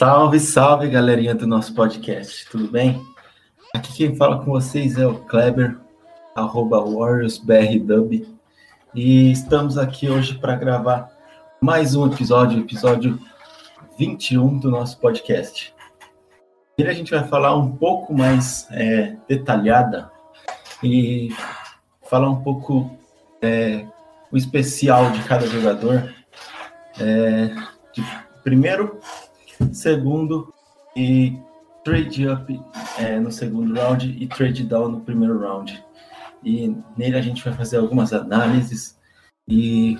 Salve, salve, galerinha do nosso podcast, tudo bem? Aqui quem fala com vocês é o Kleber, arroba WarriorsBRDub, e estamos aqui hoje para gravar mais um episódio, episódio 21 do nosso podcast. Ele a gente vai falar um pouco mais é, detalhada e falar um pouco é, o especial de cada jogador. É, de primeiro, segundo e trade up é, no segundo round e trade down no primeiro round. E nele a gente vai fazer algumas análises e,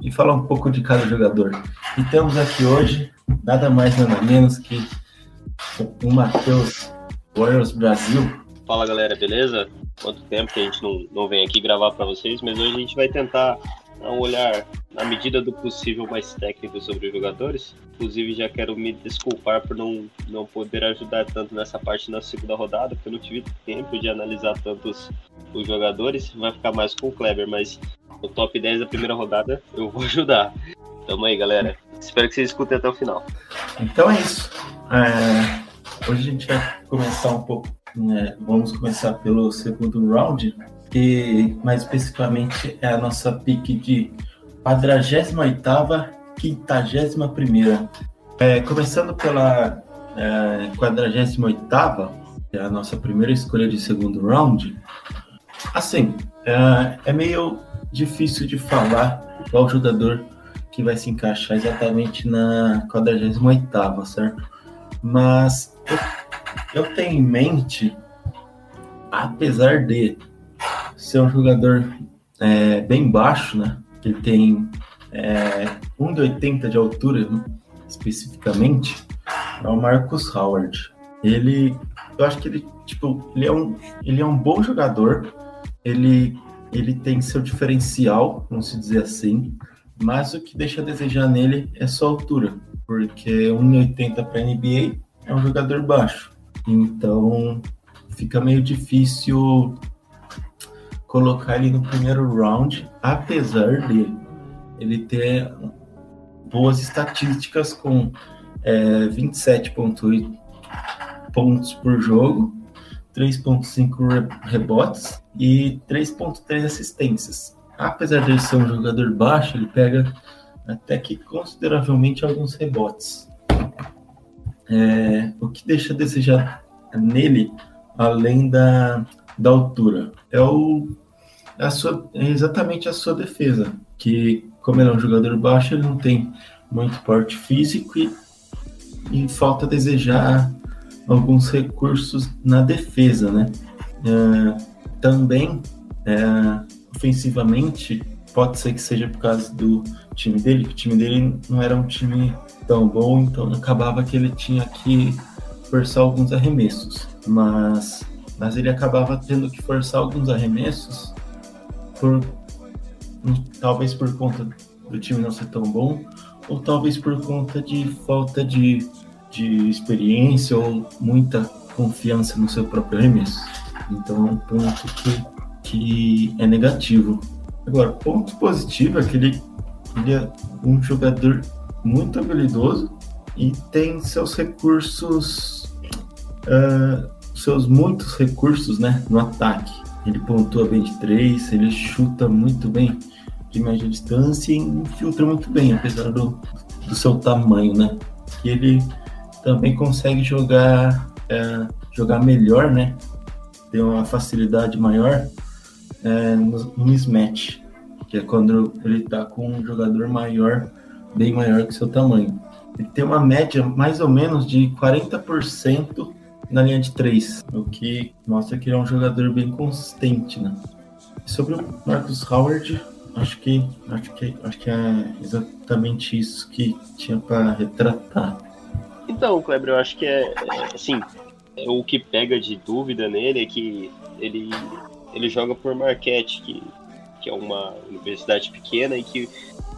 e falar um pouco de cada jogador. E temos aqui hoje nada mais nada menos que o Matheus Warriors Brasil. Fala galera, beleza? Quanto tempo que a gente não, não vem aqui gravar para vocês, mas hoje a gente vai tentar um olhar, na medida do possível, mais técnico sobre os jogadores. Inclusive, já quero me desculpar por não, não poder ajudar tanto nessa parte na segunda rodada, porque eu não tive tempo de analisar tantos os jogadores. Vai ficar mais com o Kleber, mas no top 10 da primeira rodada eu vou ajudar. Tamo aí, galera. Espero que vocês escutem até o final. Então é isso. É, hoje a gente vai começar um pouco. né, vamos começar pelo segundo round, que mais especificamente é a nossa pick de 48ª, 51ª. É, começando pela é, 48ª, que é a nossa primeira escolha de segundo round. Assim, é, é meio difícil de falar qual jogador que vai se encaixar exatamente na 48ª, certo? Mas eu, eu tenho em mente, apesar de ser um jogador é, bem baixo, né? Ele tem é, 1,80 de altura, né, especificamente, é o Marcus Howard. Ele, eu acho que ele, tipo, ele é um, ele é um bom jogador. Ele, ele tem seu diferencial, vamos dizer assim. Mas o que deixa a desejar nele é sua altura, porque 1,80 para NBA é um jogador baixo. Então fica meio difícil colocar ele no primeiro round, apesar de ele ter boas estatísticas com é, 27,8 pontos por jogo, 3,5 rebotes e 3,3 assistências. Apesar de ser um jogador baixo, ele pega até que consideravelmente alguns rebotes. É, o que deixa a desejar nele, além da, da altura, é, o, a sua, exatamente a sua defesa, que como ele é um jogador baixo, ele não tem muito porte físico e, e falta desejar alguns recursos na defesa, né? É, também, é, ofensivamente, pode ser que seja por causa do time dele, que o time dele não era um time tão bom, então acabava que ele tinha que forçar alguns arremessos, mas, mas ele acabava tendo que forçar alguns arremessos por talvez por conta do time não ser tão bom, ou talvez por conta de falta de, de experiência ou muita confiança no seu próprio arremesso. Então é um ponto que, que é negativo. Agora, ponto positivo é que ele, ele é um jogador muito habilidoso e tem seus recursos, uh, seus muitos recursos né, no ataque. Ele pontua bem de três, ele chuta muito bem de média distância e infiltra muito bem, apesar do, do seu tamanho, né? E ele também consegue jogar, é, jogar melhor, né? Tem uma facilidade maior é, no, no mismatch, que é quando ele tá com um jogador maior, bem maior que seu tamanho. Ele tem uma média mais ou menos de 40% na linha de 3, o que mostra que ele é um jogador bem consistente, né? Sobre o Marcus Howard, acho que acho que acho que é exatamente isso que tinha para retratar. Então, Kleber, eu acho que é, é assim, é, o que pega de dúvida nele é que ele ele joga por Marquette, que, que é uma universidade pequena e que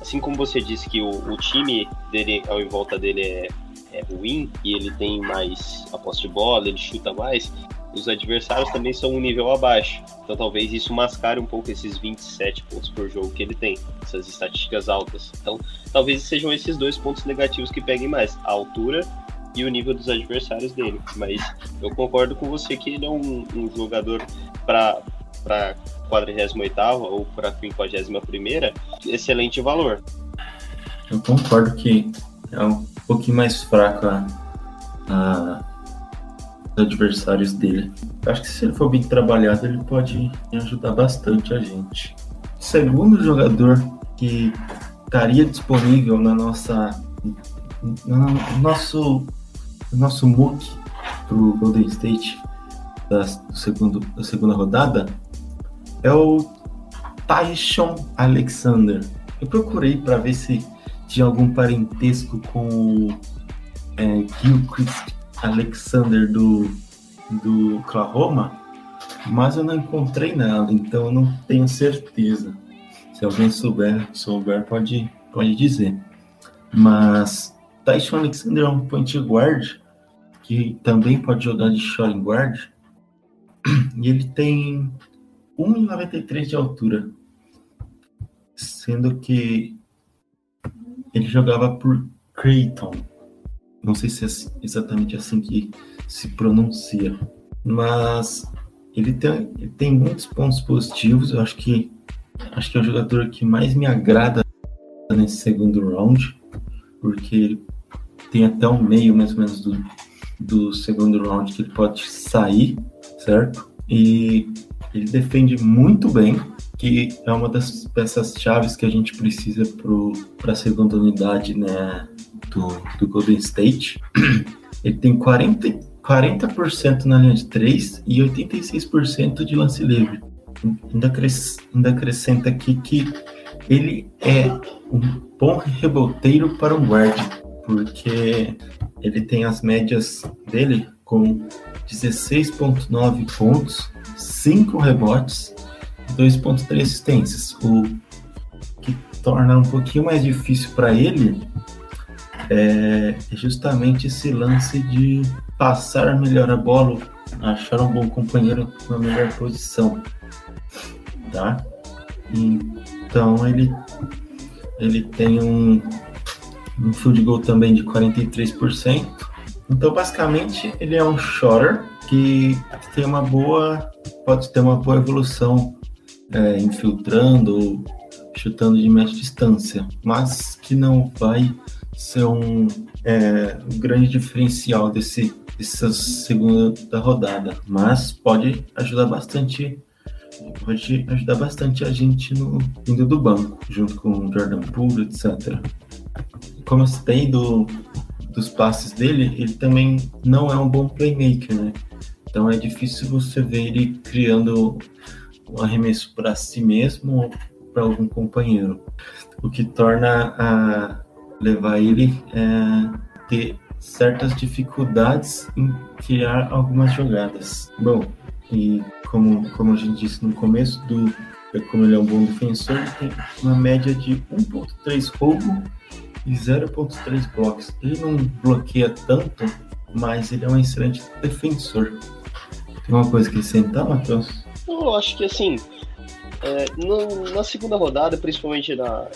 assim como você disse que o, o time dele ao em volta dele é, é ruim e ele tem mais a posse de bola, ele chuta mais, os adversários também são um nível abaixo. Então talvez isso mascare um pouco esses 27 pontos por jogo que ele tem, essas estatísticas altas. Então talvez sejam esses dois pontos negativos que peguem mais, a altura e o nível dos adversários dele. Mas eu concordo com você que ele é um, um jogador para para 48 ou para 51 excelente valor. Eu concordo que é um pouquinho mais fraco a, a adversários dele. Acho que se ele for bem trabalhado, ele pode ajudar bastante a gente. Segundo jogador que estaria disponível na nossa no nosso no nosso MOOC pro Golden State da, do segundo, da segunda rodada é o Tyson Alexander. Eu procurei para ver se tinha algum parentesco com é, Gilchrist Alexander do, do Oklahoma, mas eu não encontrei nada, então eu não tenho certeza. Se alguém souber, souber pode, pode dizer. Mas Tyson Alexander é um point guard que também pode jogar de shooting guard e ele tem 1,93 de altura, sendo que ele jogava por Creighton não sei se é exatamente assim que se pronuncia, mas ele tem, ele tem muitos pontos positivos. Eu acho que acho que é o jogador que mais me agrada nesse segundo round, porque ele tem até o meio mais ou menos do, do segundo round que ele pode sair, certo? E ele defende muito bem, que é uma das peças chaves que a gente precisa para a segunda unidade, né? do, do Golden State. Ele tem 40, 40% na linha de 3 e 86% de lance livre. Ainda, acres, ainda acrescenta aqui que ele é um bom reboteiro para um guard, porque ele tem as médias dele com 16,9 pontos, 5 rebotes 2,3 assistências. O que torna um pouquinho mais difícil para ele é justamente esse lance de passar melhor a bola, achar um bom companheiro na melhor posição, tá? Então ele ele tem um, um field goal também de 43%. Então basicamente ele é um shorter que tem uma boa pode ter uma boa evolução é, infiltrando chutando de média distância, mas que não vai ser um, é, um grande diferencial desse, dessa segunda rodada, mas pode ajudar bastante pode ajudar bastante a gente no indo do banco, junto com Jordan Poole, etc. Como eu citei do, dos passes dele, ele também não é um bom playmaker, né? Então é difícil você ver ele criando um arremesso para si mesmo ou para algum companheiro, o que torna a, levar ele a é, ter certas dificuldades em criar algumas jogadas. Bom, e como, como a gente disse no começo, do, como ele é um bom defensor, ele tem uma média de 1.3 roubo e 0.3 blocos. Ele não bloqueia tanto, mas ele é um excelente defensor. Tem uma coisa que sentar, Matheus? Eu acho que assim, é, no, na segunda rodada, principalmente na,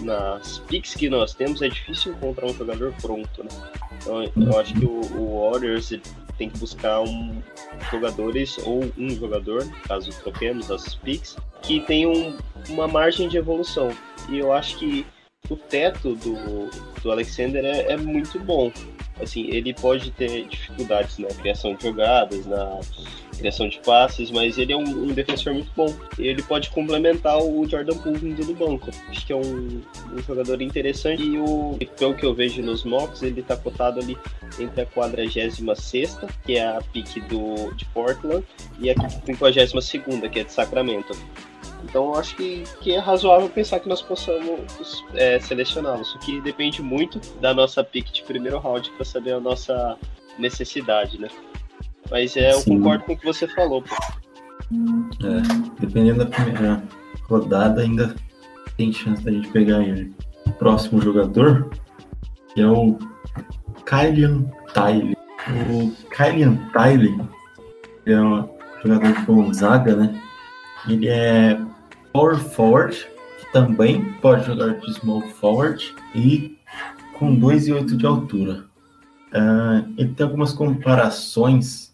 nas picks que nós temos, é difícil encontrar um jogador pronto, né? Então, eu acho que o, o Warriors tem que buscar um, jogadores ou um jogador, caso troquemos as picks, que tenham uma margem de evolução. E eu acho que o teto do, do Alexander é, é muito bom. Assim, ele pode ter dificuldades na criação de jogadas, na criação de passes, mas ele é um, um, defensor muito bom. Ele pode complementar o Jordan Poole vindo do banco. Acho que é um, um, jogador interessante e o pelo que eu vejo nos mocks, ele está cotado ali entre a 46 que é a pique do, de Portland, e a 52 que é de Sacramento. Então eu acho que, que é razoável pensar que nós possamos é, selecioná-lo. Isso que depende muito da nossa pick de primeiro round para saber a nossa necessidade, né? Mas é, eu Sim. concordo com o que você falou, pô. É, dependendo da primeira rodada, ainda tem chance da gente pegar ele. O próximo jogador é o Kylian Tiley. O Kylian Tiley é um jogador de Gonzaga, né? Ele é power forward, que também pode jogar de small forward e com 2,8 de altura. Uh, ele tem algumas comparações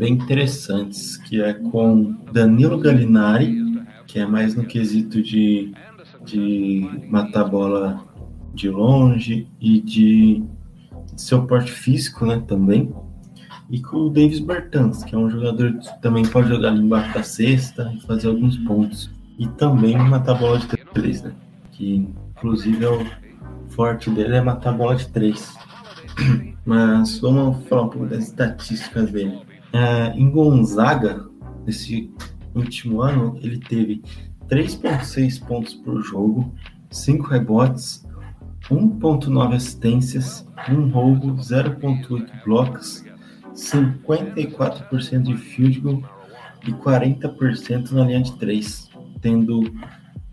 bem interessantes, que é com Danilo Gallinari, que é mais no quesito de, de matar bola de longe e de, seu porte físico, né, também. E com o Davis Bertans, que é um jogador que também pode jogar embaixo da cesta e fazer alguns pontos. E também matar bola de três, né? Que inclusive é o forte dele é matar bola de três. Mas vamos falar um pouco das estatísticas dele. É, em Gonzaga, nesse último ano, ele teve 3,6 pontos por jogo, 5 rebotes, 1,9 assistências, 1 roubo, 0,8 blocos, 54% de field goal e 40% na linha de 3, tendo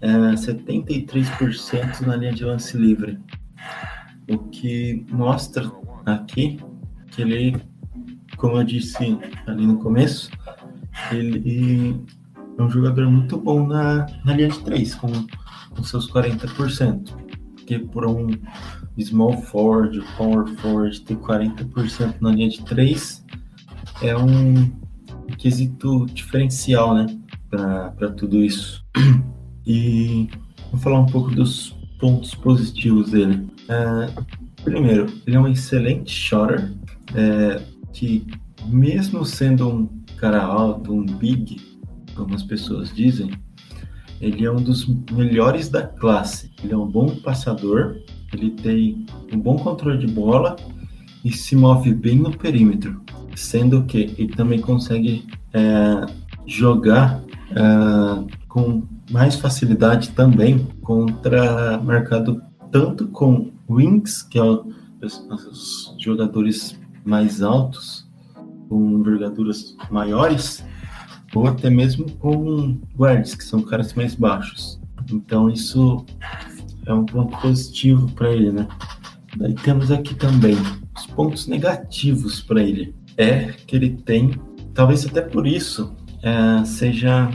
é, 73% na linha de lance livre. O que mostra aqui que ele, como eu disse ali no começo, ele é um jogador muito bom na, na linha de 3, com, com seus 40%. Porque por um small forward, power forward ter 40% na linha de 3 é um quesito diferencial, né? Para tudo isso. E vou falar um pouco dos pontos positivos dele. É, Primeiro, ele é um excelente shooter, é, que mesmo sendo um cara alto, um big, como as pessoas dizem, ele é um dos melhores da classe. Ele é um bom passador, ele tem um bom controle de bola e se move bem no perímetro, sendo que ele também consegue é, jogar é, com mais facilidade também contra marcado tanto com wings, que é os jogadores mais altos, com envergaduras maiores, ou até mesmo com guards, que são caras mais baixos. Então isso é um ponto positivo para ele, né? Daí temos aqui também os pontos negativos para ele. É que ele tem, talvez até por isso, é, seja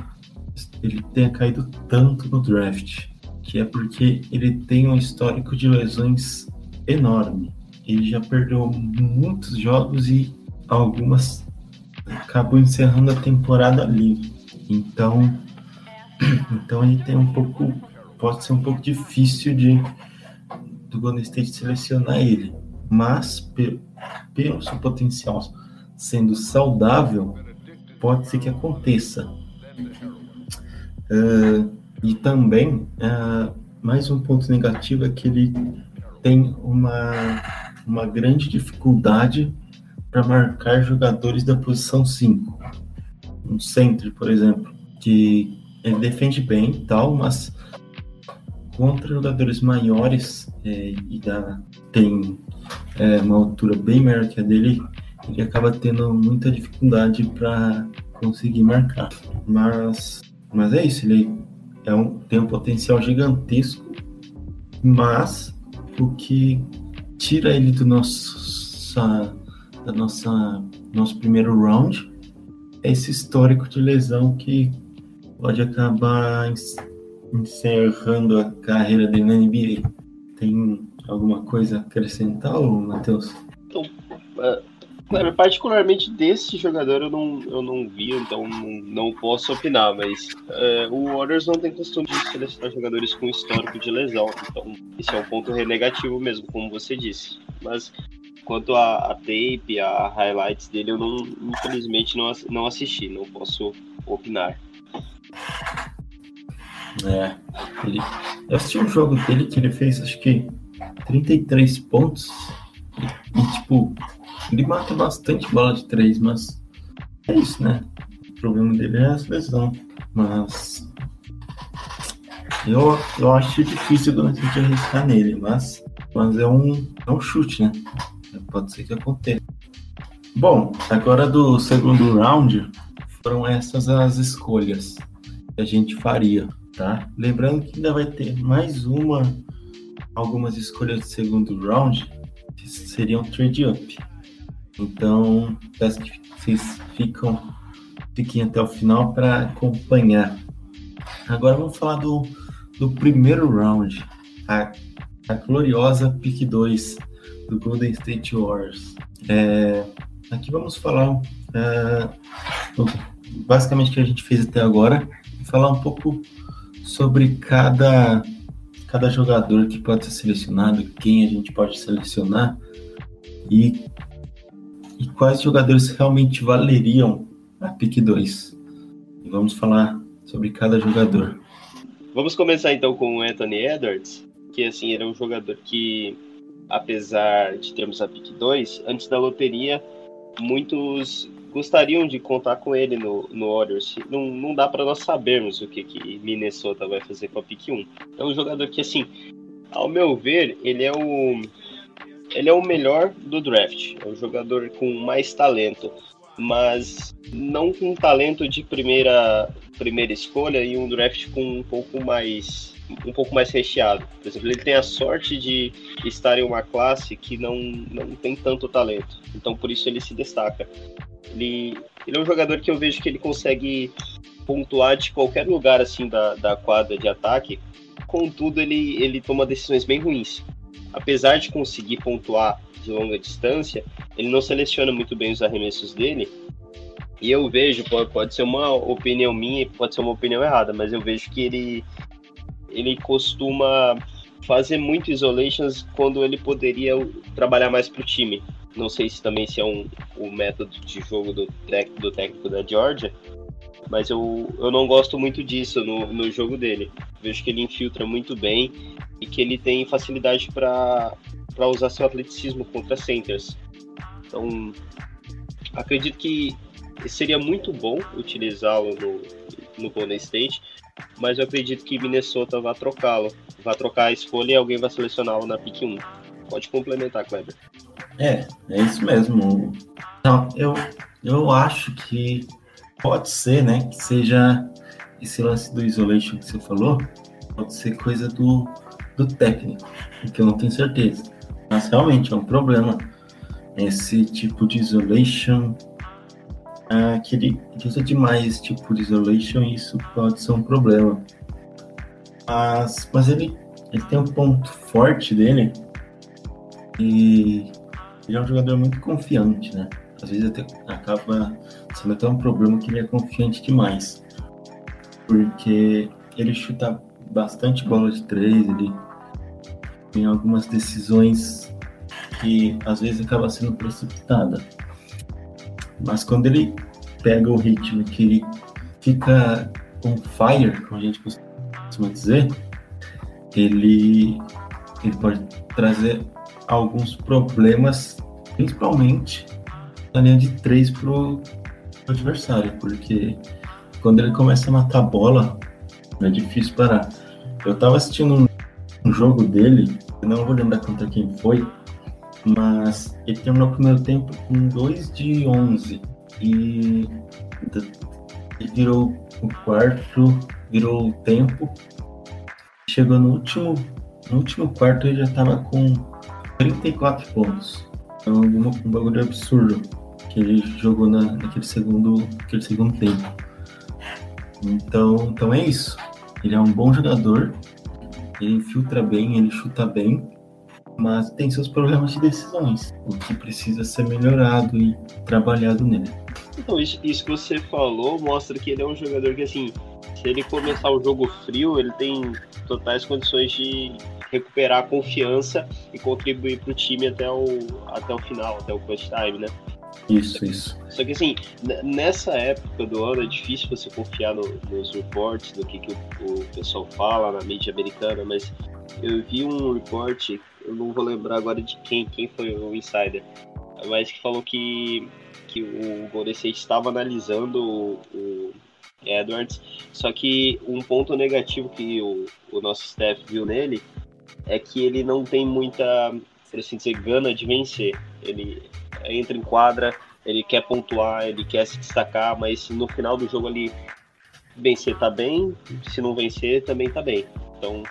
ele tenha caído tanto no draft que é porque ele tem um histórico de lesões enorme. Ele já perdeu muitos jogos e algumas acabou encerrando a temporada ali. Então, então ele tem um pouco, pode ser um pouco difícil de do Golden State selecionar ele, mas pelo, pelo seu potencial sendo saudável, pode ser que aconteça. Uh, e também, uh, mais um ponto negativo é que ele tem uma, uma grande dificuldade para marcar jogadores da posição 5. Um centro, por exemplo, que ele defende bem e tal, mas contra jogadores maiores é, e da, tem é, uma altura bem maior que a dele, ele acaba tendo muita dificuldade para conseguir marcar. Mas, mas é isso, ele é um, tem um potencial gigantesco, mas o que tira ele do nosso, da nossa, nosso primeiro round é esse histórico de lesão que pode acabar encerrando a carreira dele na NBA. Tem alguma coisa a acrescentar, Matheus? Então, uh, particularmente desse jogador eu não, eu não vi, então não, posso opinar, mas é, o Warriors não tem costume de selecionar jogadores com histórico de lesão, então esse é um ponto negativo mesmo, como você disse. Mas quanto a, a tape, a highlights dele, eu não, infelizmente não, não assisti, não posso opinar. É, ele, eu assisti um jogo dele que ele fez acho que 33 pontos e tipo ele mata bastante bola de três, mas é isso, né? O problema dele é a lesão. Mas Eu, eu acho difícil a gente arriscar nele, mas, mas é, um, é um chute, né? Pode ser que aconteça. Bom, agora do segundo round, foram essas as escolhas que a gente faria, tá? Lembrando que ainda vai ter mais uma, algumas escolhas do segundo round, que seriam trade up. Então, peço que vocês ficam, fiquem até o final para acompanhar. Agora vamos falar do, do primeiro round, a, a gloriosa pick 2 do Golden State Warriors. É, aqui vamos falar é, basicamente o que a gente fez até agora falar um pouco sobre cada, cada jogador que pode ser selecionado, quem a gente pode selecionar e, e quais jogadores realmente valeriam a pick 2. E vamos falar sobre cada jogador. Vamos começar então com o Anthony Edwards, que assim, era um jogador que apesar de termos a pick 2, antes da loteria, muitos gostariam de contar com ele no, no Warriors. Não, não dá para nós sabermos o que, que Minnesota vai fazer com a pick 1. É um jogador que, assim, ao meu ver, ele é o ele é o melhor do draft. É um jogador com mais talento, mas não com talento de primeira primeira escolha e um draft com um pouco mais um pouco mais recheado. Por exemplo, ele tem a sorte de estar em uma classe que não, não tem tanto talento. Então, por isso ele se destaca. Ele, ele é um jogador que eu vejo que ele consegue pontuar de qualquer lugar assim da, da quadra de ataque. Contudo, ele, ele toma decisões bem ruins. Apesar de conseguir pontuar de longa distância, ele não seleciona muito bem os arremessos dele. E eu vejo, pode, ser uma opinião minha, pode ser uma opinião errada, mas eu vejo que ele ele costuma fazer muito isolations quando ele poderia trabalhar mais para o time. Não sei se também se é um, o método de jogo do, do técnico da Georgia, mas eu, eu não gosto muito disso no, no jogo dele. Vejo que ele infiltra muito bem e que ele tem facilidade para usar seu atleticismo contra centers. Então, acredito que seria muito bom utilizá-lo no, no Golden State, mas eu acredito que Minnesota vai trocá-lo. Vai trocar a escolha e alguém vai selecioná-lo na pick 1. Pode complementar, Kleber. É, é isso mesmo. Então, eu, eu acho que pode ser, né, que seja esse lance do isolation que você falou, pode ser coisa do, do técnico, que eu não tenho certeza. Mas realmente é um problema esse tipo de isolation ah, que ele usa demais tipo de isolation isso pode ser um problema. Mas, mas ele, ele tem um ponto forte dele e ele é um jogador muito confiante, né? Às vezes até acaba sendo até um problema que ele é confiante demais. Porque ele chuta bastante bola de três, ele tem algumas decisões que às vezes acaba sendo precipitada. Mas quando ele pega o ritmo que ele fica on fire, como a gente costuma dizer, ele, ele pode trazer alguns problemas, principalmente na linha de três pro, adversário, porque quando ele começa a matar a bola, é difícil parar. Eu tava assistindo um, jogo dele, não vou lembrar contra quem foi, mas ele terminou o primeiro tempo com 2 de 11 e ele virou o quarto, virou o tempo. Chegou no último, no último quarto ele já estava com 34 pontos. Um, um bagulho absurdo que ele jogou na, naquele segundo, naquele segundo tempo. Então, então é isso. Ele é um bom jogador, ele infiltra bem, ele chuta bem, mas tem seus problemas de decisões, o que precisa ser melhorado e trabalhado nele. Então, isso, isso que você falou mostra que ele é um jogador que, assim, se ele começar o jogo frio, ele tem totais condições de recuperar a confiança e contribuir para o time até o, até o final, até o clutch time, né? Isso, isso. Só que assim, nessa época do ano é difícil você confiar no, nos reports, do que, que o, o, pessoal fala na mídia americana, mas eu vi um report, eu não vou lembrar agora de quem, quem foi o insider, mas que falou que, que o Golden State estava analisando o, o, Edwards. Só que um ponto negativo que o, o nosso staff viu nele é que ele não tem muita, por assim dizer, gana de vencer. Ele entra em quadra, ele quer pontuar, ele quer se destacar, mas no final do jogo ele vencer tá bem, se não vencer também tá bem. Então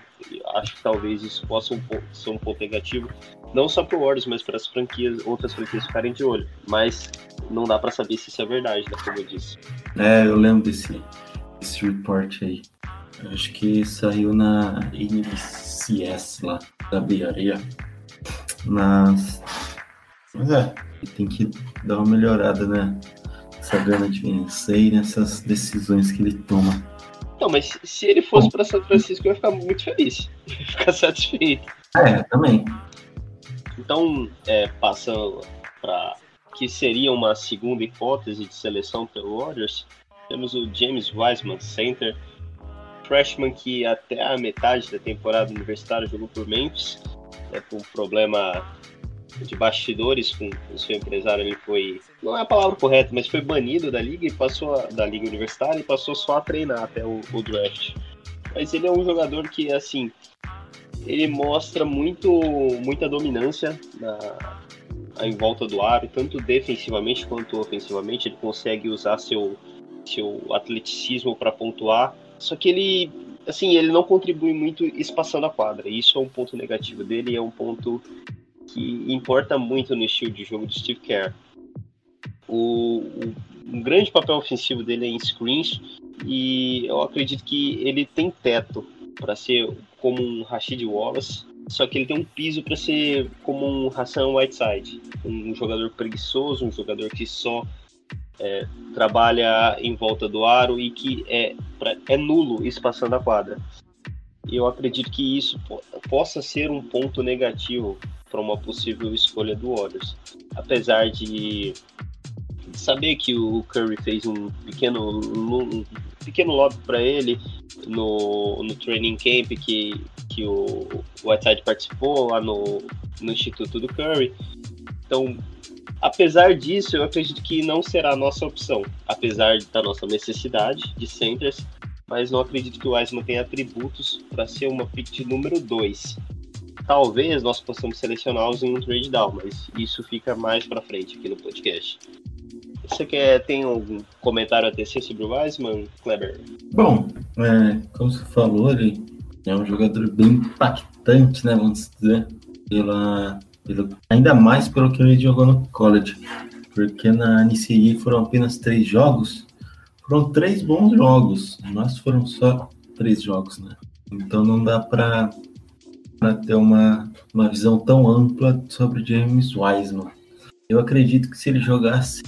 acho que talvez isso possa um, ser um ponto negativo, não só para o Warriors, mas para as franquias, outras franquias ficarem de olho. Mas não dá para saber se isso é verdade, né, como eu disse. É, eu lembro desse, desse report aí. acho que saiu na NCS lá, da Beareia. Mas, mas é, tem que dar uma melhorada, né? Essa gana de vencer e nessas decisões que ele toma. Não, mas se ele fosse para São Francisco, eu ia ficar muito feliz. Eu ia ficar satisfeito. É, também. Então, é, passando para que seria uma segunda hipótese de seleção pelo Warriors, temos o James Wiseman, center, freshman que até a metade da temporada universitária jogou por Memphis, né, com um problema de bastidores com o seu empresário, ele foi, não é a palavra correta, mas foi banido da liga e passou a, da liga universitária e passou só a treinar até o, o draft. Mas ele é um jogador que, assim, ele mostra muito, muita dominância na, em volta do aro, tanto defensivamente quanto ofensivamente. Ele consegue usar seu, seu atleticismo para pontuar. Só que ele, assim, ele não contribui muito espaçando a quadra. Isso é um ponto negativo dele, é um ponto que importa muito no estilo de jogo do Steve Kerr. O, o um grande papel ofensivo dele é em screens e eu acredito que ele tem teto para ser como um Rashid Wallace, só que ele tem um piso para ser como um Hassan Whiteside, um jogador preguiçoso, um jogador que só é, trabalha em volta do aro e que é, é nulo espaçando a quadra. Eu acredito que isso possa ser um ponto negativo para uma possível escolha do Warriors. Apesar de saber que o Curry fez um pequeno, um pequeno lobby para ele no, no training camp que, que o Whiteside participou lá no, no Instituto do Curry. Então, apesar disso, eu acredito que não será a nossa opção, apesar da nossa necessidade de centers, mas não acredito que o Wiseman tenha atributos para ser uma pick de número 2 talvez nós possamos selecioná-los em um trade down, mas isso fica mais para frente aqui no podcast. Você quer tem algum comentário a tecer sobre o Wiseman, Kleber? Bom, é, como você falou, ele é um jogador bem impactante, né? Vamos dizer, pela, pela, ainda mais pelo que ele jogou no college, porque na NCAA foram apenas três jogos, foram três bons jogos, mas foram só três jogos, né? Então não dá para para ter uma, uma visão tão ampla sobre James Wiseman. Eu acredito que se ele jogasse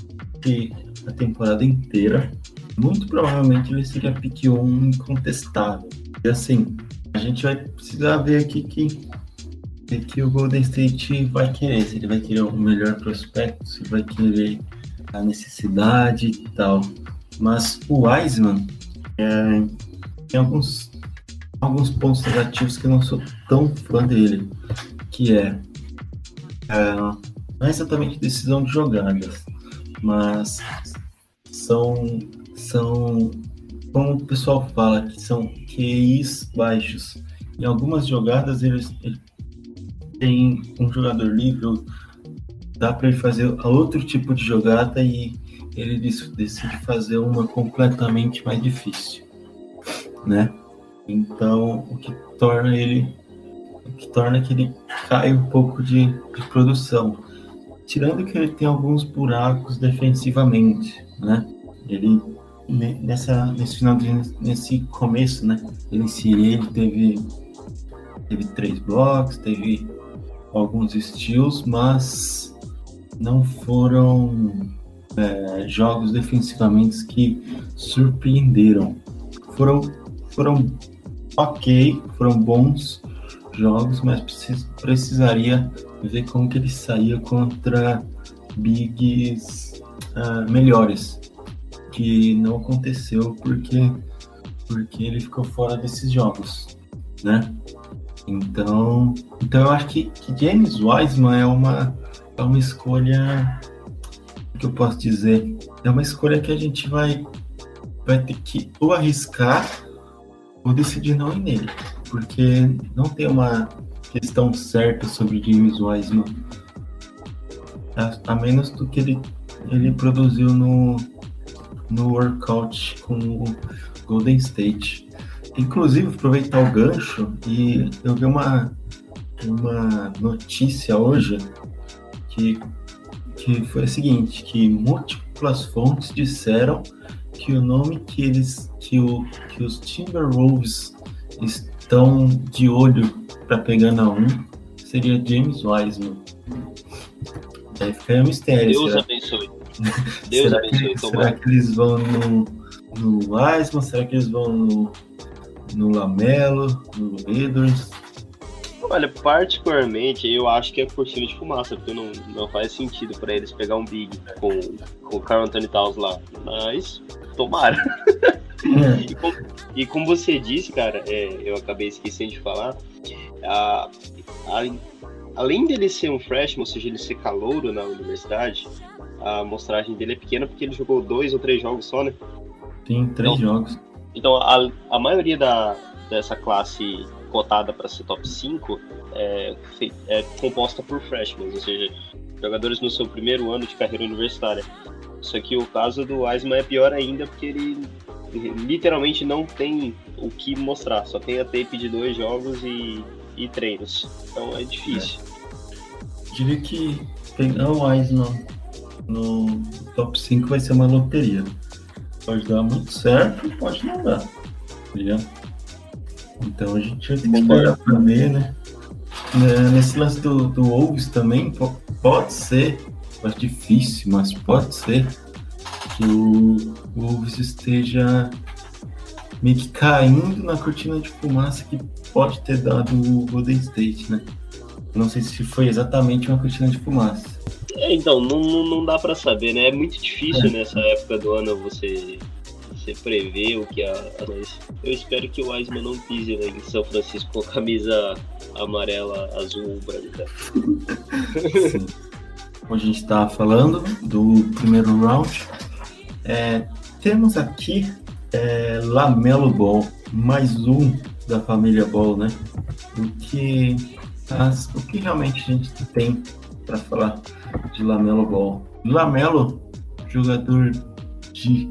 a temporada inteira, muito provavelmente ele seria pick 1 incontestável. E assim, a gente vai precisar ver aqui que, que o Golden State vai querer. Se ele vai querer o melhor prospecto, se vai querer a necessidade e tal. Mas o Wiseman é, tem alguns alguns pontos negativos que eu não sou tão fã dele, que é, é não é exatamente decisão de jogadas, mas são são como o pessoal fala que são QIs baixos. Em algumas jogadas eles ele tem um jogador livre, dá para ele fazer outro tipo de jogada e ele decide fazer uma completamente mais difícil, né? Então, o que torna ele o que torna que ele cai um pouco de, de produção. Tirando que ele tem alguns buracos defensivamente, né? Ele nessa nesse final de, nesse começo, né? Ele se ele teve teve três blocos, teve alguns estilos, mas não foram é, jogos defensivamente que surpreenderam. Foram foram ok, foram bons jogos, mas precis, precisaria ver como que ele saía contra bigs uh, melhores, que não aconteceu porque porque ele ficou fora desses jogos, né? Então, então eu acho que, que James Wiseman é uma é uma escolha que eu posso dizer é uma escolha que a gente vai vai ter que ou arriscar ou decidir não ir nele, porque não tem uma questão certa sobre James Wiseman, a, a menos do que ele, ele produziu no, no workout com o Golden State. Inclusive, aproveitar o gancho, e eu vi uma, uma notícia hoje que, que foi a seguinte, que múltiplas fontes disseram que o nome que eles que, o, que os Timberwolves estão de olho para pegar na 1 seria James Wiseman. Aí fica um mistério. Deus será, abençoe. Deus será abençoe, que, será que eles vão no, no Wiseman? Será que eles vão no, no Lamelo, no Edwards? Olha, particularmente, eu acho que é cortina de fumaça, porque não, não faz sentido pra eles pegar um Big com, com o Carl Anthony Towns lá. Mas, tomara. É, E como, e como você disse, cara, é, eu acabei esquecendo de falar, a- a- além dele ser um freshman, ou seja, ele ser calouro na universidade, a amostragem dele é pequena porque ele jogou dois ou três jogos só, né? tem três Não. jogos. Então, a, a maioria da, dessa classe cotada para ser top 5 é, é composta por freshmen, ou seja, jogadores no seu primeiro ano de carreira universitária. Só que o caso do Wiseman é pior ainda porque ele literalmente não tem o que mostrar, só tem a tape de dois jogos e, e treinos. Então é difícil. Diria que pegar o Wiseman no top 5 vai ser uma loteria. Pode dar muito certo, pode não dar. ligado? Então a gente vai ter que esperar pra ver, né? Né, Nesse lance do, do Wolves também, po- pode ser, acho difícil, mas pode ser que o Wolves esteja meio que caindo na cortina de fumaça que pode ter dado o Golden State, né? Não sei se foi exatamente uma cortina de fumaça. É, então, não, não, dá pra saber, né? É muito difícil nessa época do ano você, você prever o que a. a- eu espero que o Wiseman não pise lá em São Francisco com a camisa amarela, azul, branca. Sim. Como a gente estava falando do primeiro round, é, temos aqui é, Lamelo Ball, mais um da família Ball, né? O que, as- o que realmente a gente tem para falar de Lamelo Ball? Lamelo, jogador de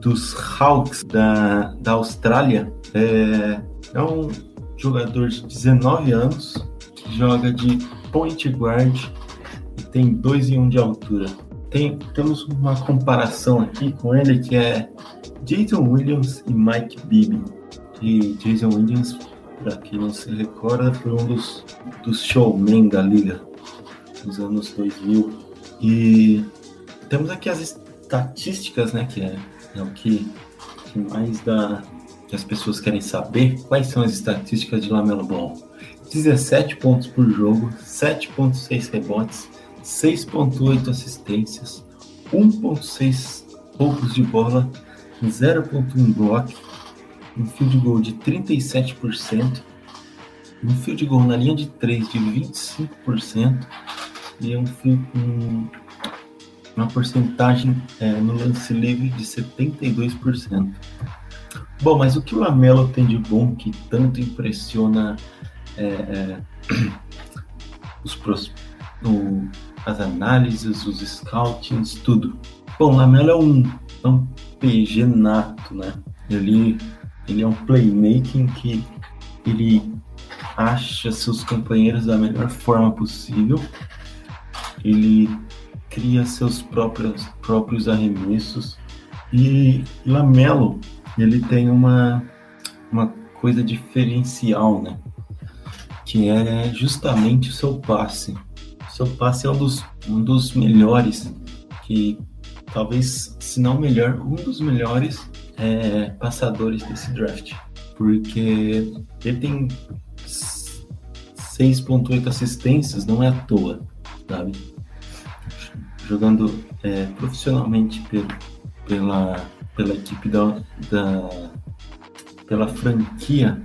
dos Hawks da, da Austrália, é, é um jogador de 19 anos que joga de point guard e tem 2 e 1 de altura. Tem, temos uma comparação aqui com ele que é Jason Williams e Mike Bibby. E Jason Williams, para quem não se recorda, foi um dos, dos showmen da liga nos anos 2000. E temos aqui as estatísticas, né, que é, é o que, que mais dá que as pessoas querem saber. Quais são as estatísticas de Lamelo Ball? 17 pontos por jogo, 7.6 rebotes, 6.8 assistências, 1.6 roubos de bola, 0.1 bloco, um field goal de 37%, um field goal na linha de 3 de 25% e um, um- uma porcentagem é, no lance livre de 72%. Bom, mas o que o Lamelo tem de bom que tanto impressiona é, é, os pros, as análises, os scoutings, tudo? Bom, Lamelo é um, é um PG nato, né? Ele, ele é um playmaking que ele acha seus companheiros da melhor forma possível. Ele cria seus próprios, próprios arremessos. E Lamelo, ele tem uma, uma coisa diferencial, né? Que é justamente o seu passe. Seu passe é um dos, um dos melhores, que talvez, se não melhor, um dos melhores é, passadores desse draft. Porque ele tem 6.8 assistências, não é à toa, sabe? Jogando é, profissionalmente pelo, pela, pela equipe da, da pela franquia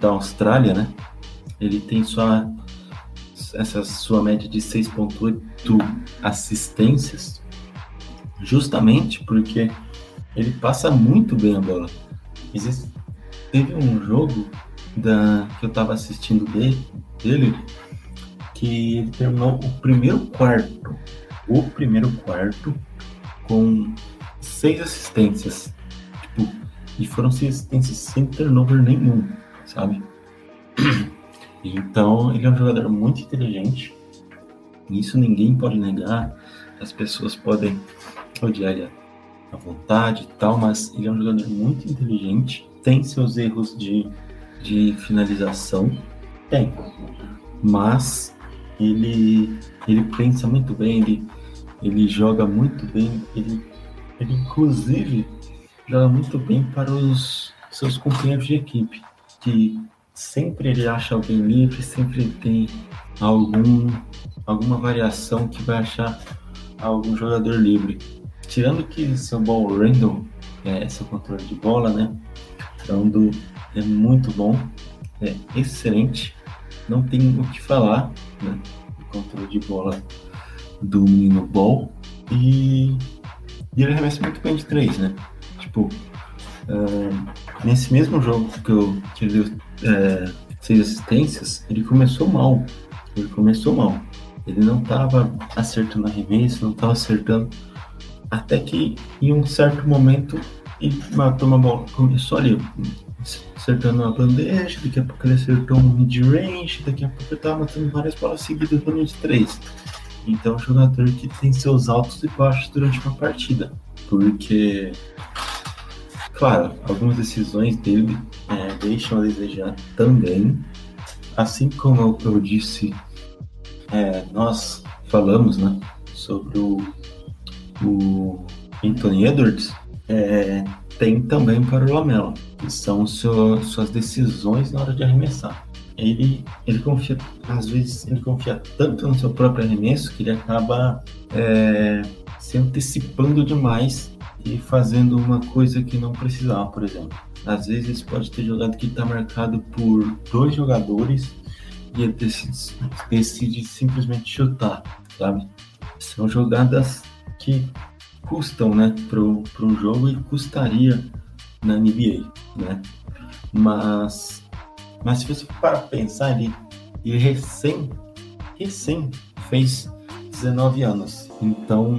da Austrália, né? Ele tem sua essa sua média de 6.8 assistências, justamente porque ele passa muito bem a bola. Existe, teve um jogo da, que eu tava assistindo dele, dele que ele terminou o primeiro quarto, o primeiro quarto com seis assistências. Tipo, e foram seis assistências sem turnover nenhum, sabe? Então, ele é um jogador muito inteligente. Isso ninguém pode negar. As pessoas podem odiar ele à vontade e tal, mas ele é um jogador muito inteligente. Tem seus erros de, de finalização, tem. Mas ele, ele pensa muito bem, ele, ele joga muito bem, ele, ele inclusive joga muito bem para os seus companheiros de equipe, que sempre ele acha alguém livre, sempre tem algum, alguma variação que vai achar algum jogador livre. Tirando que seu ball random, é, seu controle de bola, né? Então, é muito bom, é excelente, não tem o que falar, né? O controle de bola do menino Ball. E, e ele arremessa muito bem de três, né? Tipo, uh, nesse mesmo jogo que, eu, que é, seis assistências, ele começou mal. Ele começou mal. Ele não estava acertando arremesso, não estava acertando. Até que em um certo momento ele matou uma bola. Começou ali, acertando uma bandeja, daqui a pouco ele acertou um mid-range, daqui a pouco ele estava matando várias bolas seguidas no de três. Então é um jogador que tem seus altos e baixos durante uma partida. Porque Claro, algumas decisões dele é, deixam a desejar também. Assim como eu, disse, é, nós falamos né, sobre o, o Anthony Edwards, é, tem também para o Lamelo, que são seu, suas decisões na hora de arremessar. Ele, ele confia, às vezes, ele confia tanto no seu próprio arremesso que ele acaba é, se antecipando demais e fazendo uma coisa que não precisava, por exemplo. Às vezes pode ter jogado que está marcado por dois jogadores e ele decide, decide simplesmente chutar, sabe? São jogadas que custam, né, para um jogo e custaria na NBA, né? Mas, mas se você para pensar, ele, ele recém, recém fez 19 anos. Então,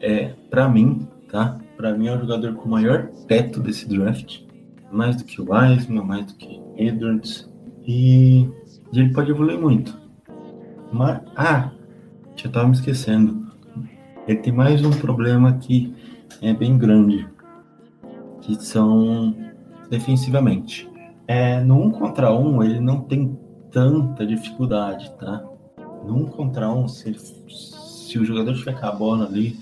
é, para mim, tá? Para mim é o jogador com o maior teto desse draft. Mais do que o Wiseman, mais do que Edwards. E, ele pode evoluir muito. Mas, ah, já tava me esquecendo. Ele tem mais um problema que é bem grande. Que são defensivamente. É, no um contra um, ele não tem tanta dificuldade, tá? No um contra um, se, se o jogador tiver com a bola ali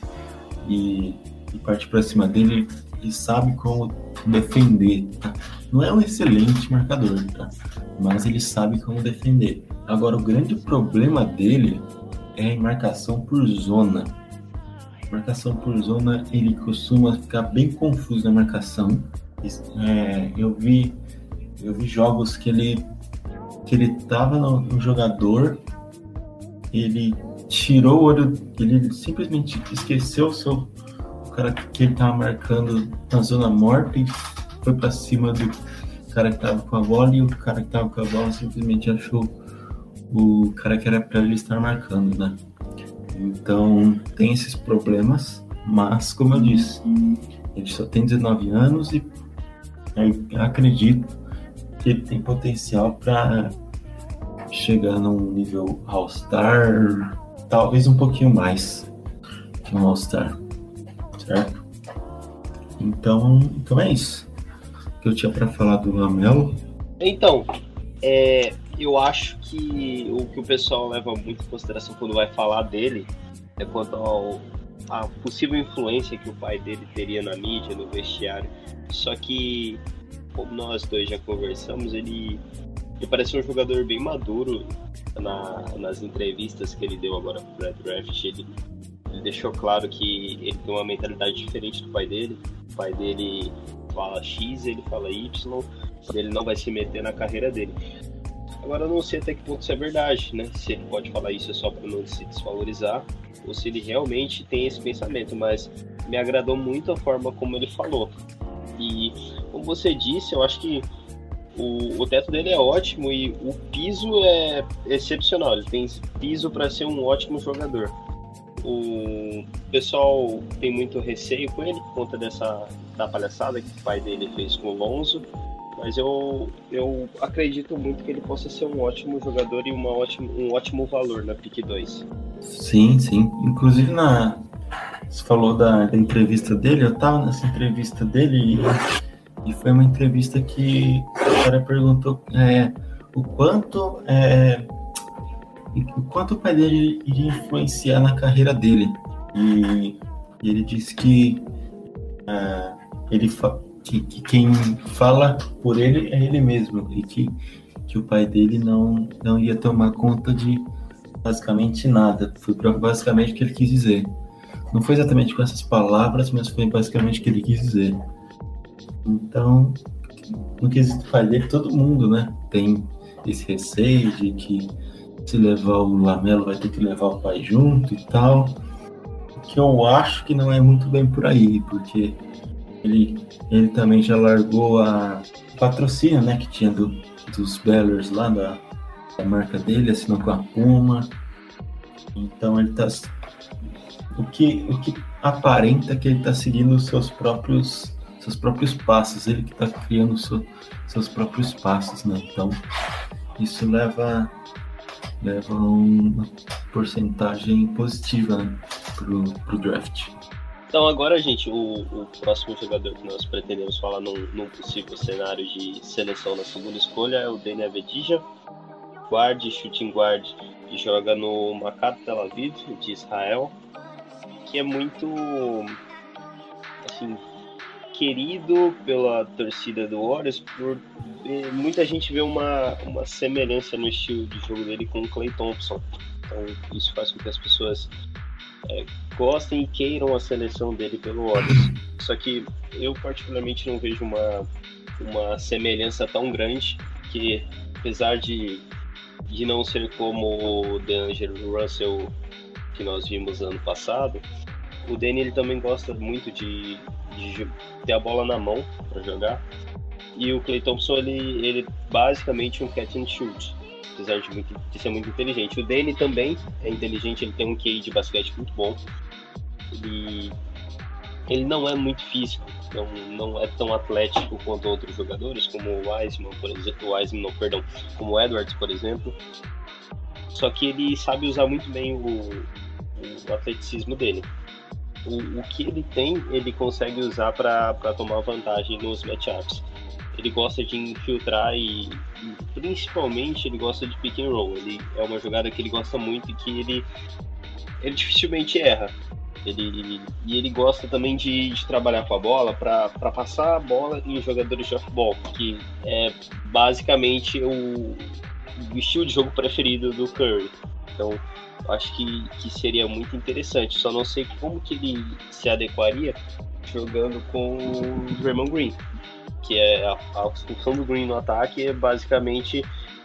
e e parte para cima dele, ele sabe como defender. Tá? Não é um excelente marcador, tá? mas ele sabe como defender. Agora, o grande problema dele é em marcação por zona. Marcação por zona, ele costuma ficar bem confuso na marcação. É, eu vi eu vi jogos que ele que ele tava no, no jogador, ele tirou o olho, ele simplesmente esqueceu o seu cara que ele tava marcando na zona morta e foi para cima do cara que tava com a bola e o cara que tava com a bola simplesmente achou o cara que era para ele estar marcando, né? Então tem esses problemas, mas como eu disse, ele só tem 19 anos e acredito que ele tem potencial para chegar num nível All-Star, talvez um pouquinho mais que um All-Star certo? Então, então é isso que eu tinha para falar do Lamelo. Então, é, eu acho que o que o pessoal leva muito em consideração quando vai falar dele é quanto ao a possível influência que o pai dele teria na mídia, no vestiário. Só que, como nós dois já conversamos, ele, ele parece um jogador bem maduro na, nas entrevistas que ele deu agora para draft. Ele ele deixou claro que ele tem uma mentalidade diferente do pai dele. O pai dele fala X, ele fala Y, ele não vai se meter na carreira dele. Agora eu não sei até que ponto isso é verdade, né? Se ele pode falar isso só para não se desvalorizar, ou se ele realmente tem esse pensamento, mas me agradou muito a forma como ele falou. E como você disse, eu acho que o, o teto dele é ótimo e o piso é excepcional. Ele tem piso para ser um ótimo jogador. O pessoal tem muito receio com ele por conta dessa da palhaçada que o pai dele fez com o Lonzo. Mas eu, eu acredito muito que ele possa ser um ótimo jogador e uma ótimo, um ótimo valor na pick 2. Sim, sim. Inclusive na. Você falou da, da entrevista dele, eu tava nessa entrevista dele e, e foi uma entrevista que o cara perguntou é, o quanto é, o quanto o pai dele iria influenciar na carreira dele. E, ele disse que é, ele que, que, quem fala por ele é ele mesmo e que, que o pai dele não, não ia tomar conta de basicamente nada. Foi basicamente o que ele quis dizer. Não foi exatamente com essas palavras, mas foi basicamente o que ele quis dizer. Então, no quesito pai dele, todo mundo, né, tem esse receio de que se levar o Lamelo vai ter que levar o pai junto e tal. Que eu acho que não é muito bem por aí, porque ele, ele também já largou a patrocínio, né, que tinha do, dos Bellers lá da, da marca dele, assinou com a Puma. Então ele tá o que o que aparenta que ele tá seguindo os seus próprios seus próprios passos, ele que tá criando seu, seus próprios passos, né? Então isso leva leva uma porcentagem positiva né, pro, draft. Então agora, gente, o, o, próximo jogador que nós pretendemos falar num, num, possível cenário de seleção na segunda escolha é o Daniel Avedija, guard, shooting guard, que joga no Maccabi Tel Aviv, de Israel, que é muito, assim, querido pela torcida do Warriors por muita gente vê uma, uma semelhança no estilo de jogo dele com o Clay Thompson. Então isso faz com que as pessoas é, gostem e queiram a seleção dele pelo Warriors. Só que eu particularmente não vejo uma, uma semelhança tão grande que, apesar de, de não ser como o DeAngelo Russell que nós vimos ano passado, o Danny ele também gosta muito de, de ter a bola na mão para jogar. E o Clay Thompson ele, ele basicamente um catch and shoot apesar de, muito, de, ser muito inteligente. O Danny também é inteligente, ele tem um QI de basquete muito bom. Ele, ele não é muito físico, não, não é tão atlético quanto outros jogadores, como o Wiseman, por exemplo, o Wiseman, não, perdão, como o Edwards, por exemplo. Só que ele sabe usar muito bem o, o atleticismo dele. O, o que ele tem, ele consegue usar para tomar vantagem nos matchups ele gosta de infiltrar e, e, principalmente ele gosta de pick and roll. Ele é uma jogada que ele gosta muito e que ele ele dificilmente erra. Ele, e ele gosta também de, de trabalhar com a bola para passar a bola em jogadores de off-ball, que é basicamente o, o, estilo de jogo preferido do Curry. Então, acho que, que seria muito interessante. Só não sei como que ele se adequaria jogando com o Draymond Green que é a, a função do Green no ataque é basicamente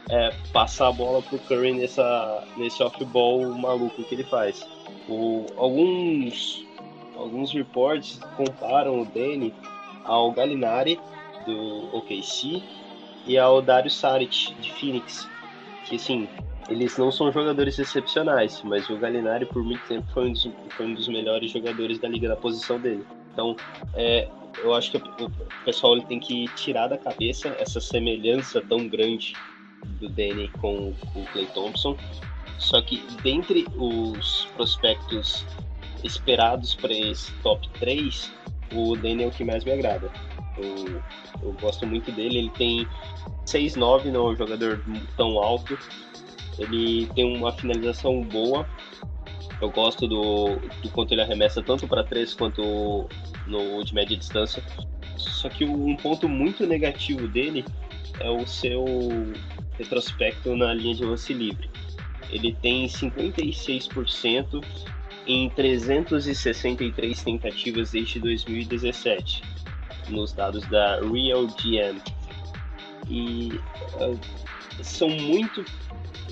é, passar a bola pro Curry nessa, nesse off-ball maluco que ele faz. O, alguns, alguns reports comparam o Danny ao Galinari do OKC e ao Dario Saric de Phoenix, que assim, eles não são jogadores excepcionais, mas o Galinari por muito tempo foi um dos, foi um dos melhores jogadores da liga na posição dele. Então, é, eu acho que o pessoal tem que tirar da cabeça essa semelhança tão grande do Danny com, com o Clay Thompson. Só que dentre os prospectos esperados para esse top 3, o Danny é o que mais me agrada. Eu, eu gosto muito dele, ele tem 6'9, não é um jogador tão alto. Ele tem uma finalização boa. Eu gosto do, do quanto ele arremessa tanto para 3 quanto no de média distância. Só que um ponto muito negativo dele é o seu retrospecto na linha de lance livre. Ele tem 56% em 363 tentativas desde 2017, nos dados da Real GM. E uh, são muito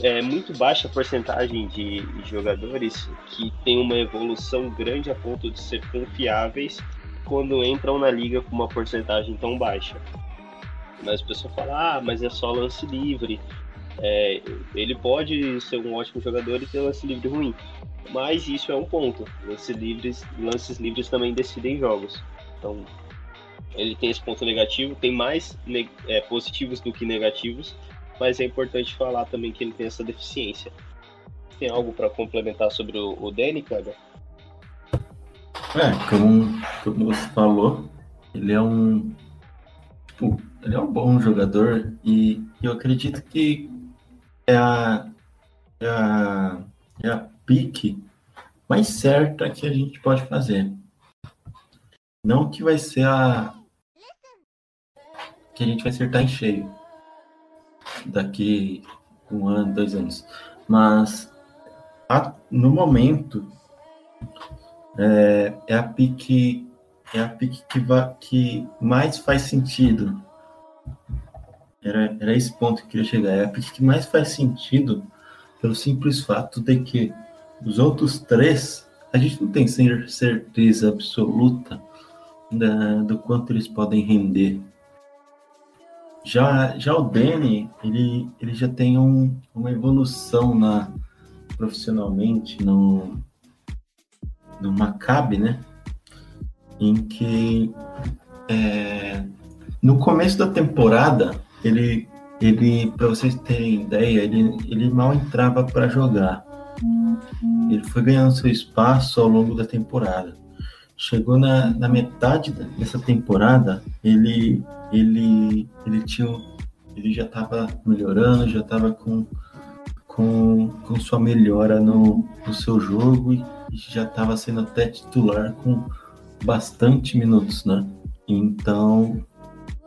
é muito baixa porcentagem de jogadores que tem uma evolução grande a ponto de ser confiáveis quando entram na liga com uma porcentagem tão baixa. Mas a pessoa fala, ah, mas é só lance livre. É, ele pode ser um ótimo jogador e ter lance livre ruim. Mas isso é um ponto. Lances livres, lances livres também decidem jogos. Então, ele tem esse ponto negativo, tem mais é, positivos do que negativos, mas é importante falar também que ele tem essa deficiência. Tem algo para complementar sobre o, o Danny, cara? É, como, como você falou, ele é um. Tipo, ele é um bom jogador e eu acredito que é a, é a, é a pique mais certa que a gente pode fazer. Não que vai ser a. que a gente vai acertar em cheio daqui um ano, dois anos. Mas a, no momento é, é, a pique é a pique que, vai, que mais faz sentido. Era, era esse ponto que eu queria chegar. É a pique que mais faz sentido pelo simples fato de que os outros três a gente não tem certeza absoluta da, do quanto eles podem render. Já, já o Danny, ele, ele já tem um, uma evolução na, profissionalmente no, no Maccabi, né? Em que é, no começo da temporada, ele, ele para vocês terem ideia, ele, ele mal entrava para jogar. Ele foi ganhando seu espaço ao longo da temporada. Chegou na, na metade dessa temporada, ele, ele, ele, tinha, ele já estava melhorando, já estava com, com, com sua melhora no, no seu jogo e já estava sendo até titular com bastante minutos, né? Então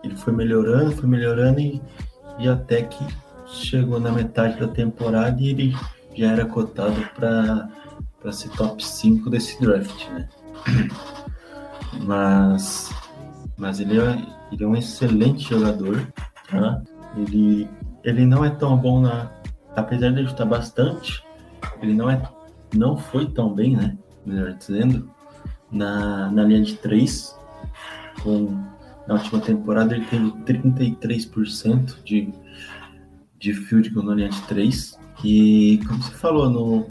ele foi melhorando, foi melhorando e, e até que chegou na metade da temporada e ele já era cotado para ser top 5 desse draft, né? Mas, mas ele, é, ele é um excelente jogador, tá? Ele, ele não é tão bom na. Apesar de estar bastante, ele não, é, não foi tão bem, né? Melhor dizendo, na, na linha de 3. Com, na última temporada ele teve 33% de, de field goal na linha de 3. E como você falou, no,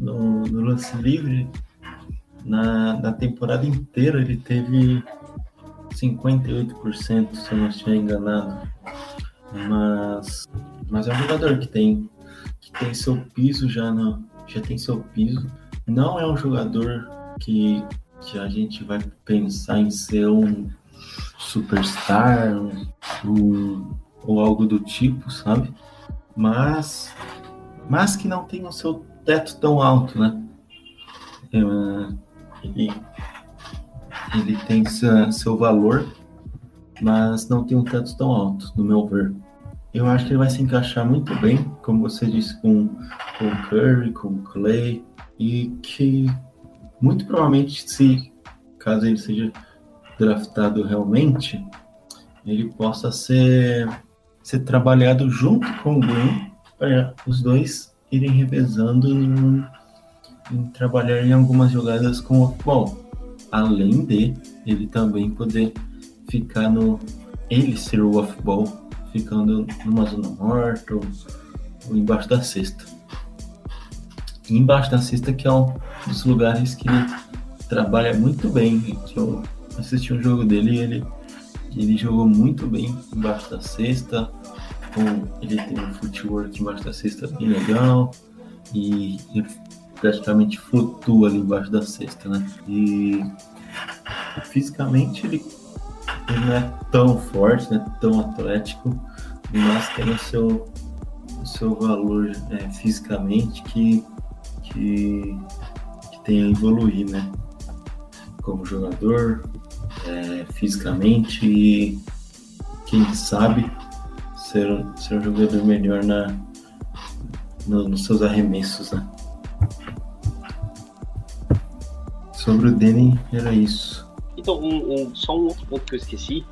no, no lance livre, na, na temporada inteira ele teve 58%, se eu não estiver enganado. Mas, mas é um jogador que tem, que tem seu piso já, no, já tem seu piso. Não é um jogador que, que a gente vai pensar em ser um superstar um, ou algo do tipo, sabe? Mas, mas que não tem o seu teto tão alto, né? É, ele, ele tem seu, seu valor, mas não tem um teto tão alto, no meu ver. Eu acho que ele vai se encaixar muito bem, como você disse, com, com o Curry, com o Clay, e que muito provavelmente, se caso ele seja draftado realmente, ele possa ser, ser trabalhado junto com o Green para os dois irem revezando em, em trabalhar em algumas jogadas com o futebol. Além de ele também poder ficar no. Ele ser o off-ball, ficando numa zona morta ou, embaixo da cesta. E embaixo da cesta, que é um dos lugares que ele trabalha muito bem. Eu assisti um jogo dele e ele, ele jogou muito bem embaixo da cesta. Ele tem um footwork embaixo da cesta bem legal. E ele praticamente flutua ali embaixo da cesta, né? E fisicamente ele, ele não é tão forte, né? Tão atlético, mas tem o seu, o seu valor é, fisicamente que, que, que tem a evoluir, né? Como jogador, é, fisicamente e quem sabe ser, ser um jogador melhor na, no, nos seus arremessos, né? Sobre o Denny, era isso. Então, um, um, só um outro ponto que eu esqueci.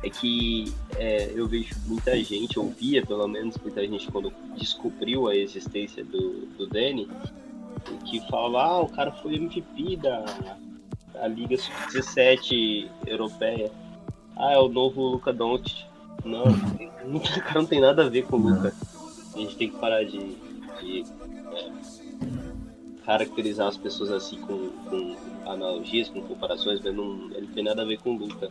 é que é, eu vejo muita gente, ouvia pelo menos muita gente quando descobriu a existência do, do Danny, que fala, ah, o cara foi MVP da, da Liga Sub-17 europeia. Ah, é o novo Luca Doncic. Não, o cara não tem nada a ver com o Luca. A gente tem que parar de, de é, caracterizar as pessoas assim com, com analogias, com comparações, mas não, ele não tem nada a ver com o Luca.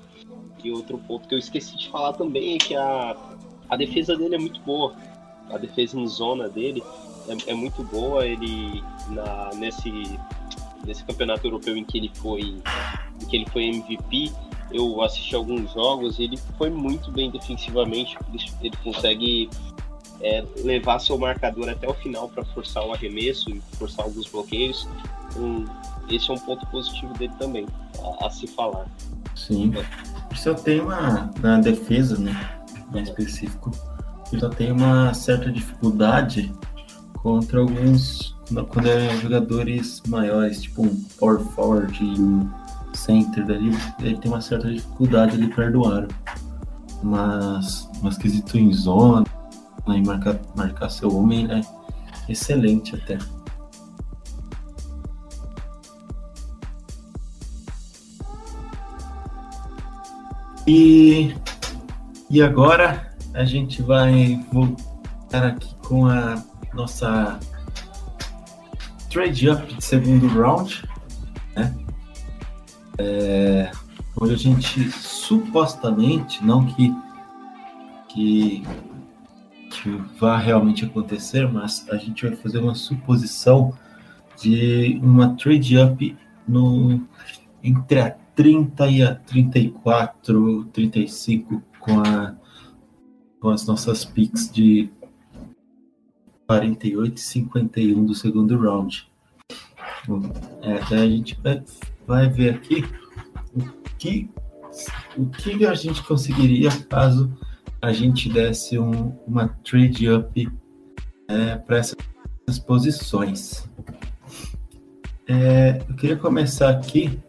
E outro ponto que eu esqueci de falar também é que a, a defesa dele é muito boa. A defesa em zona dele é, é muito boa. Ele na, nesse, nesse campeonato europeu em que ele foi em que ele foi MVP, eu assisti alguns jogos e ele foi muito bem defensivamente. Ele consegue é, levar seu marcador até o final para forçar o arremesso e forçar alguns bloqueios. Um, esse é um ponto positivo dele também, a, a se falar. Sim. Só tem uma, na defesa, né, mais específico, só tem uma certa dificuldade contra alguns, quando é jogadores maiores, tipo um power forward e um center dali, ele tem uma certa dificuldade ali do aro. Mas, mas quesito em zona, e marcar, marcar seu homem é excelente até. E, e agora a gente vai voltar aqui com a nossa trade up de segundo round, né? É, onde a gente supostamente, não que, que, que vá realmente acontecer, mas a gente vai fazer uma suposição de uma trade up no, entre a 30 e a 34, 35 com, a, com as nossas picks de 48 e 51 do segundo round. É, a gente vai, vai ver aqui o que, o que a gente conseguiria caso a gente desse um, uma trade up é, para essas posições. É, eu queria começar aqui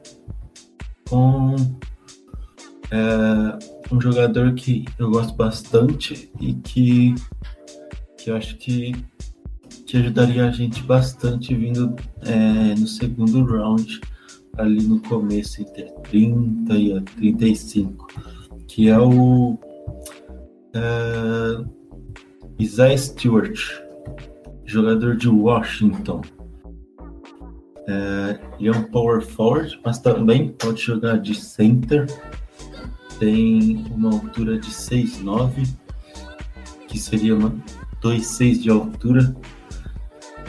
com é, um jogador que eu gosto bastante e que, que eu acho que, que ajudaria a gente bastante vindo é, no segundo round, ali no começo, entre 30 e 35, que é o é, Isaiah Stewart, jogador de Washington. É, ele é um power forward, mas também pode jogar de center. Tem uma altura de 6'9", que seria uma 2'6 de altura.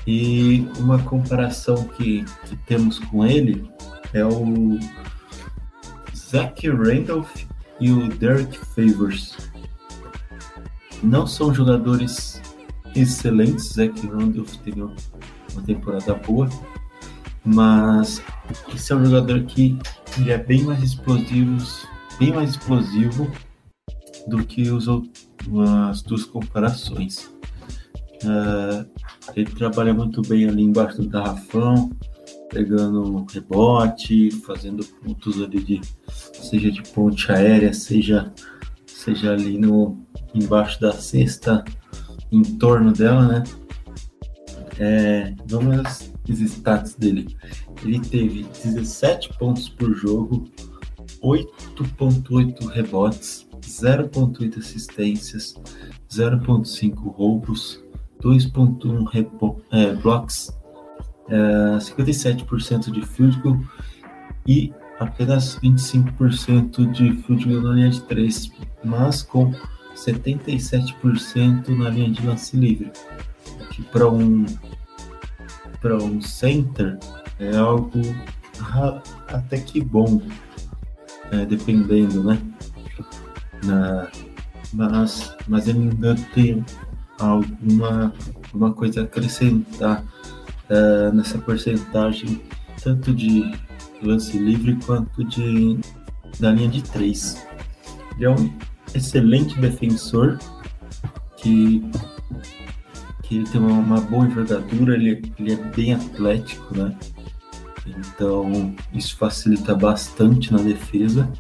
E uma comparação que, que temos com ele é o Zach Randolph e o Derek Favors. Não são jogadores excelentes, Zach Randolph teve uma temporada boa, mas esse é um jogador que ele é bem mais explosivo, bem mais explosivo do que os, as duas comparações. Uh, ele trabalha muito bem ali embaixo do garrafão, pegando rebote, fazendo pontos ali de seja de ponte aérea, seja seja ali no embaixo da cesta, em torno dela, né? É, vamos os stats dele. Ele teve 17 pontos por jogo, 8.8 rebotes, 0.8 assistências, 0.5 roubos, 2.1 é, blocks, é, 57% de field goal e apenas 25% de field goal na linha de 3, mas com 77% na linha de lance livre, que para um para um center é algo até que bom, é, dependendo, né? Na, mas, mas ainda tem alguma uma coisa a acrescentar é, nessa porcentagem, tanto de lance livre quanto de da linha de três. Ele é um excelente defensor que ele tem uma, boa envergadura, ele, ele é bem atlético, né? Então isso facilita bastante na defesa.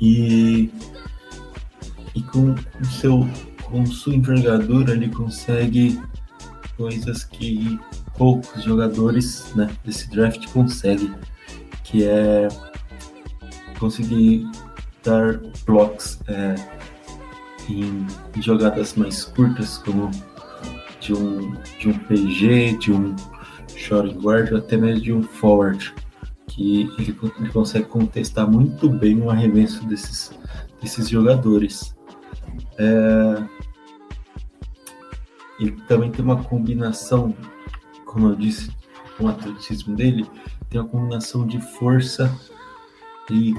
E, e com o seu com sua envergadura ele consegue coisas que poucos jogadores né, desse draft conseguem, que é conseguir dar blocks é, em, jogadas mais curtas, como de um, de um PG, de um short guard, até mesmo de um forward, que ele, ele consegue contestar muito bem o arremesso desses, desses jogadores. É, ele também tem uma combinação, como eu disse, com o atletismo dele, tem uma combinação de força e,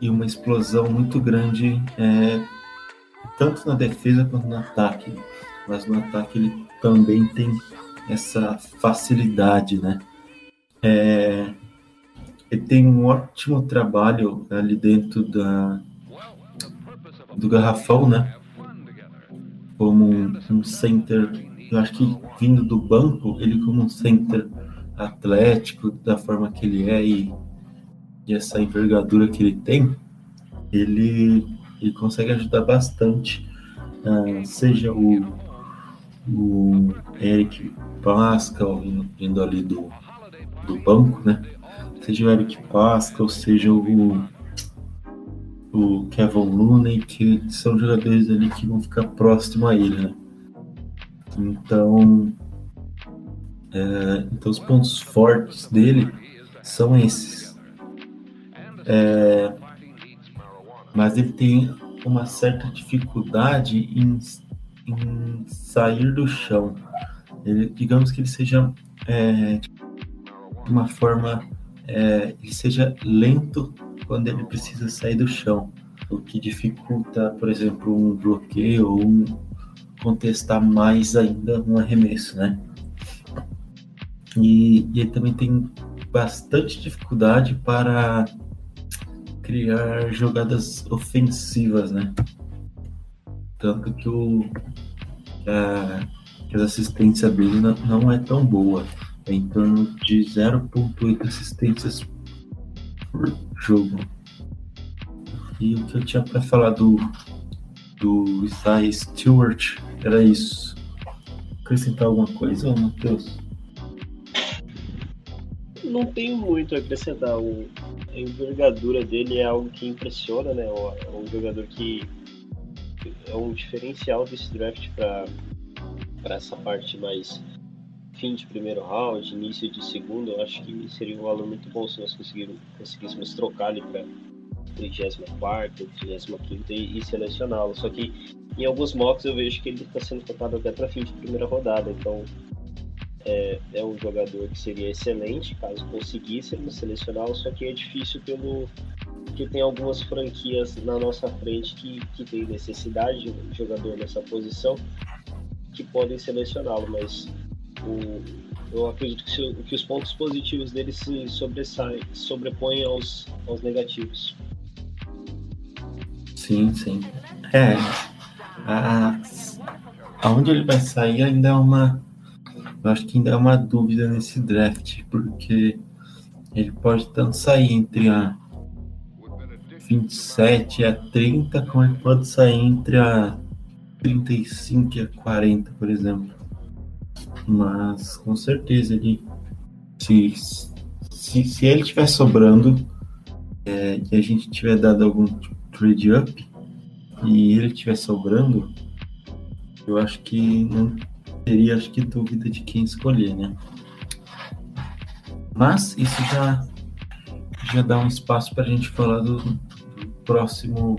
e uma explosão muito grande, é, tanto na defesa quanto no ataque. Mas no ataque ele também tem essa facilidade, né? É, ele tem um ótimo trabalho ali dentro da, do garrafão, né? como um, um center, eu acho que vindo do banco, ele como um center atlético, da forma que ele é e, e essa envergadura que ele tem, ele, ele consegue ajudar bastante, uh, seja o, o Eric Pascal vindo ali do, do banco, né? Seja o Eric Pascal, seja o o Kevin Looney, que são jogadores ali que vão ficar próximo a ele, né? Então, é, então os pontos fortes dele são esses. É, mas ele tem uma certa dificuldade em, em sair do chão. Ele, digamos que ele seja é, de uma forma, é, ele seja lento quando ele precisa sair do chão, o que dificulta, por exemplo, um bloqueio ou um contestar mais ainda um arremesso, né? E, e ele também tem bastante dificuldade para criar jogadas ofensivas, né? Tanto que, o, a, que assistência dele não, não é tão boa. É em torno de 0,8 assistências por jogo. E o que eu tinha para falar do, do Isaiah Stewart era isso. Acrescentar alguma coisa, Matheus? Não tenho muito a acrescentar. O, a envergadura dele é algo que impressiona, né? É um jogador que é um diferencial desse draft para essa parte mais fim de primeiro round, início de segundo, eu acho que seria um valor muito bom se nós conseguíssemos trocar ali para 34, 35 e, e selecioná-lo. Só que em alguns mocks eu vejo que ele está sendo tocado até para fim de primeira rodada, então é, é, um jogador que seria excelente caso conseguíssemos selecioná-lo, só que é difícil pelo que tem algumas franquias na nossa frente que, que tem necessidade de jogador nessa posição que podem selecioná-lo, mas o, eu acredito que, que, os pontos positivos dele se sobressaem, sobrepõem aos, aos negativos. Sim, sim. É. A, aonde ele vai sair ainda é uma. Eu acho que ainda é uma dúvida nesse draft, porque ele pode tanto sair entre a 27 e a 30, como ele pode sair entre a 35 e a 40, por exemplo. Mas com certeza ele. Se, se, se ele estiver sobrando é, e a gente tiver dado algum trade up e ele estiver sobrando, eu acho que não teria acho que dúvida de quem escolher, né? Mas isso já já dá um espaço para a gente falar do, do, próximo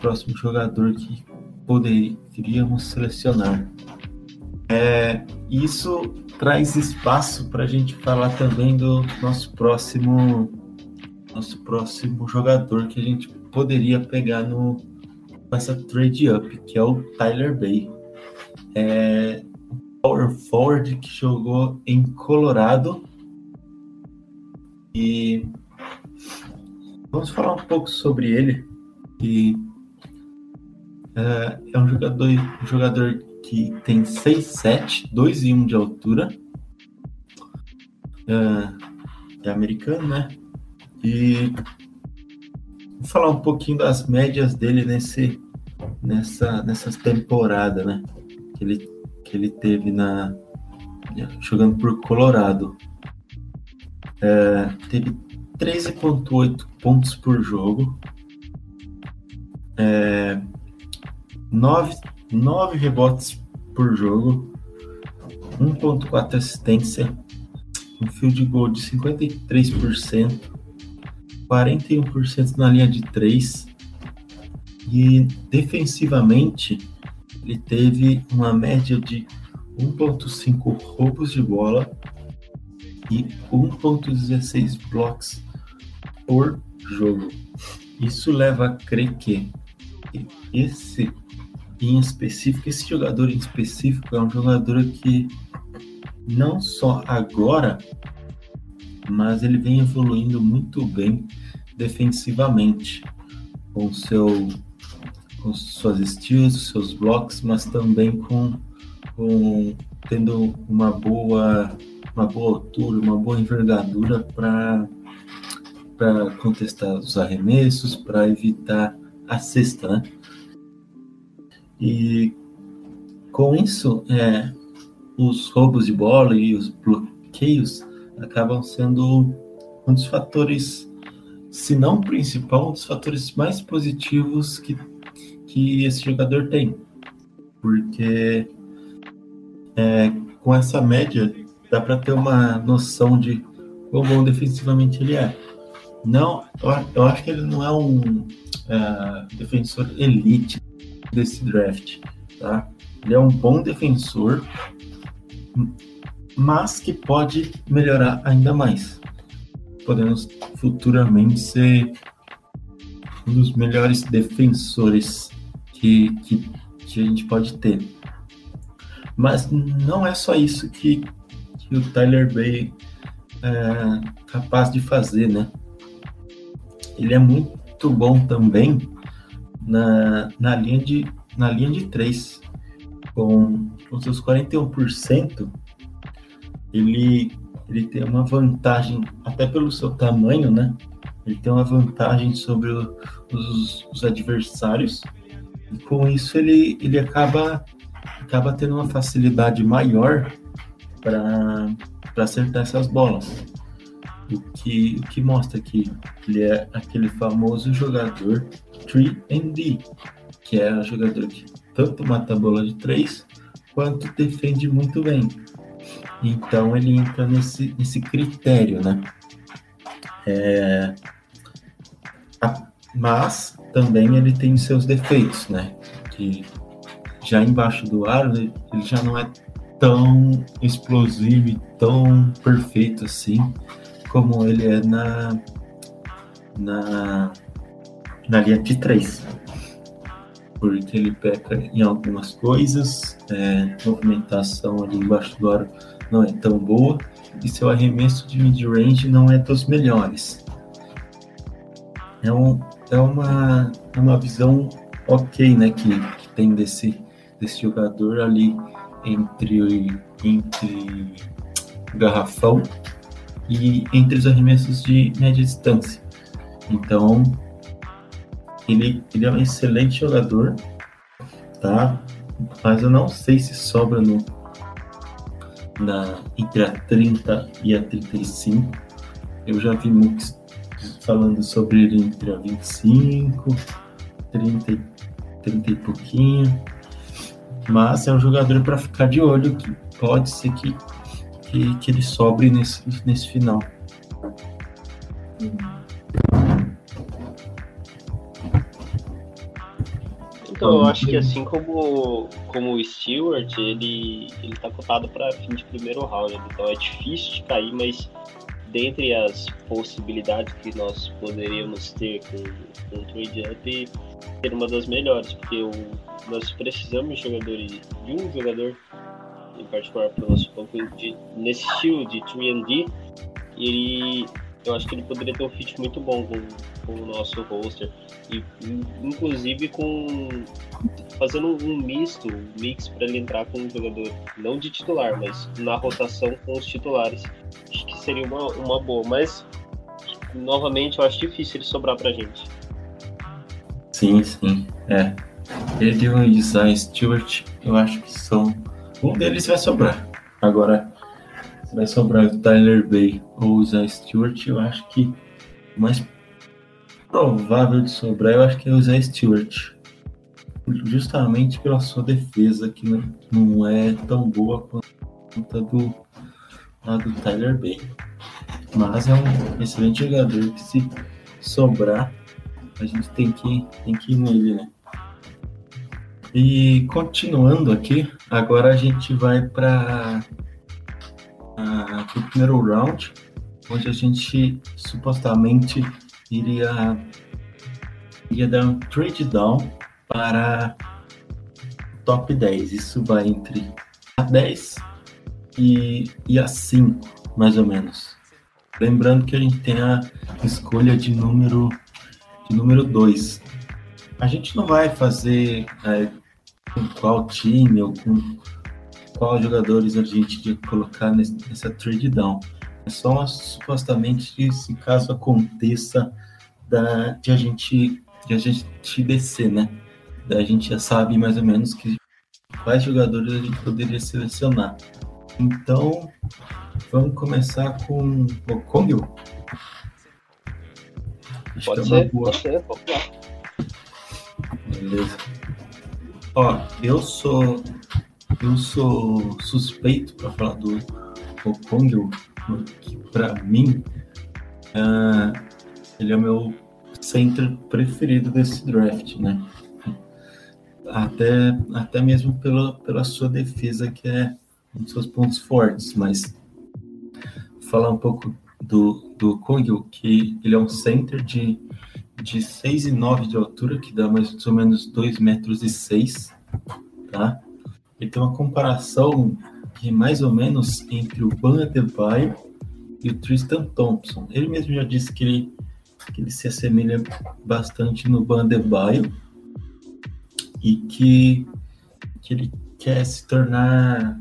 próximo jogador que poderíamos selecionar. É, isso traz espaço para a gente falar também do nosso próximo nosso próximo jogador que a gente poderia pegar no essa trade up, que é o Tyler Bay. É, power forward que jogou em Colorado e vamos falar um pouco sobre ele que é, é um jogador um jogador que tem 6'7", 2 e 1 de altura. É, é americano, né? E vou falar um pouquinho das médias dele nesse, nessa, nessas temporadas, né? Que ele, que ele teve na, jogando por Colorado. É, teve 13,8 pontos por jogo, é, 9, 9 rebotes por jogo, 1,4 assistência, um field goal de 53%, 41% na linha de 3 e defensivamente ele teve uma média de 1.5 roubos de bola e 1.16 blocos por jogo. Isso leva a crer que esse em específico, esse jogador em específico é um jogador que não só agora, mas ele vem evoluindo muito bem defensivamente com seu com suas steals, seus blocos, mas também com, com tendo uma boa uma boa altura, uma boa envergadura para para contestar os arremessos, para evitar a cesta, né? E com isso, é, os roubos de bola e os bloqueios acabam sendo um dos fatores, se não principal, um dos fatores mais positivos que, que esse jogador tem. Porque é, com essa média dá para ter uma noção de quão bom defensivamente ele é. Não, eu, acho que ele não é um uh, defensor elite desse draft, tá? Ele é um bom defensor, mas que pode melhorar ainda mais. Podemos futuramente ser um dos melhores defensores que, que, que a gente pode ter. Mas não é só isso que, que o Tyler Bay é capaz de fazer, né? ele é muito bom também na, na, linha, de, na linha de 3. Com, com seus 41%, ele, ele tem uma vantagem, até pelo seu tamanho, né? Ele tem uma vantagem sobre o, os, os adversários. E com isso ele, ele acaba, acaba tendo uma facilidade maior para acertar essas bolas. O que, o que mostra que ele é aquele famoso jogador 3D, que é um jogador que tanto mata a bola de 3 quanto defende muito bem. Então ele entra nesse, nesse critério, né? É, a, mas também ele tem seus defeitos, né? Que já embaixo do aro ele já não é tão explosivo e tão perfeito assim como ele é na, na, na linha de 3. Porque ele peca em algumas coisas, é, movimentação ali embaixo do aro não é tão boa, e seu arremesso de mid-range não é dos melhores. É, um, é uma, é uma visão ok, né, que, que tem desse, desse jogador ali entre, entre garrafão e entre os arremessos de média distância. Então, ele, ele é um excelente jogador, tá? Mas eu não sei se sobra no, na, entre a 30 e a 35. Eu já vi muitos falando sobre ele entre a 25, 30, 30 e pouquinho. Mas é um jogador para ficar de olho que pode ser que que, que ele sobre nesse, nesse final. Então, eu acho que assim como, como o Stewart, ele, ele tá cotado para fim de primeiro round, então é difícil de cair, mas dentre as possibilidades que nós poderíamos ter com, o trade up, ser uma das melhores, porque o, nós precisamos de jogadores, de um jogador em particular para o nosso banco, de, nesse estilo de 3D, ele, eu acho que ele poderia ter um fit muito bom com, com o nosso roster. E, inclusive, com fazendo um misto, um mix para ele entrar com um jogador, não de titular, mas na rotação com os titulares. Acho que seria uma, uma boa, mas novamente eu acho difícil ele sobrar pra gente. Sim, sim. É. Ele e o Isaiah Stewart, eu acho que são. Um deles vai sobrar. Agora, vai sobrar o Tyler Bay ou o Isaiah Stewart, eu acho que o mais provável de sobrar, eu acho que é o Isaiah Stewart. Justamente pela sua defesa, que não, não é tão boa quanto a do, a do Tyler Bay. Mas é um excelente jogador que se sobrar, a gente tem que, tem que ir nele, né? E continuando aqui, agora a gente vai para o primeiro round, onde a gente supostamente iria, iria dar um trade down para top 10. Isso vai entre a 10 e, e a 5, mais ou menos. Lembrando que a gente tem a escolha de número de número 2. A gente não vai fazer é, com qual time ou com qual jogadores a gente ia colocar nessa trade down. É só supostamente se caso aconteça da, de a gente de a gente descer, né? Da gente já sabe mais ou menos que quais jogadores a gente poderia selecionar. Então, vamos começar com o Kongyo. Pode é ser, boa... pode ser, pode Beleza. Ó, eu sou eu sou suspeito para falar do Okongyo, porque para mim uh, ele é o meu center preferido desse draft, né? Até, até mesmo pela, pela sua defesa, que é um dos seus pontos fortes, mas falar um pouco do, do Kongyo, que ele é um center de de 6 e 9 de altura, que dá mais ou menos 2 metros e 6, tá? Ele tem uma comparação que é mais ou menos entre o Ban e o Tristan Thompson. Ele mesmo já disse que ele, que ele se assemelha bastante no Ban e que, que ele quer se tornar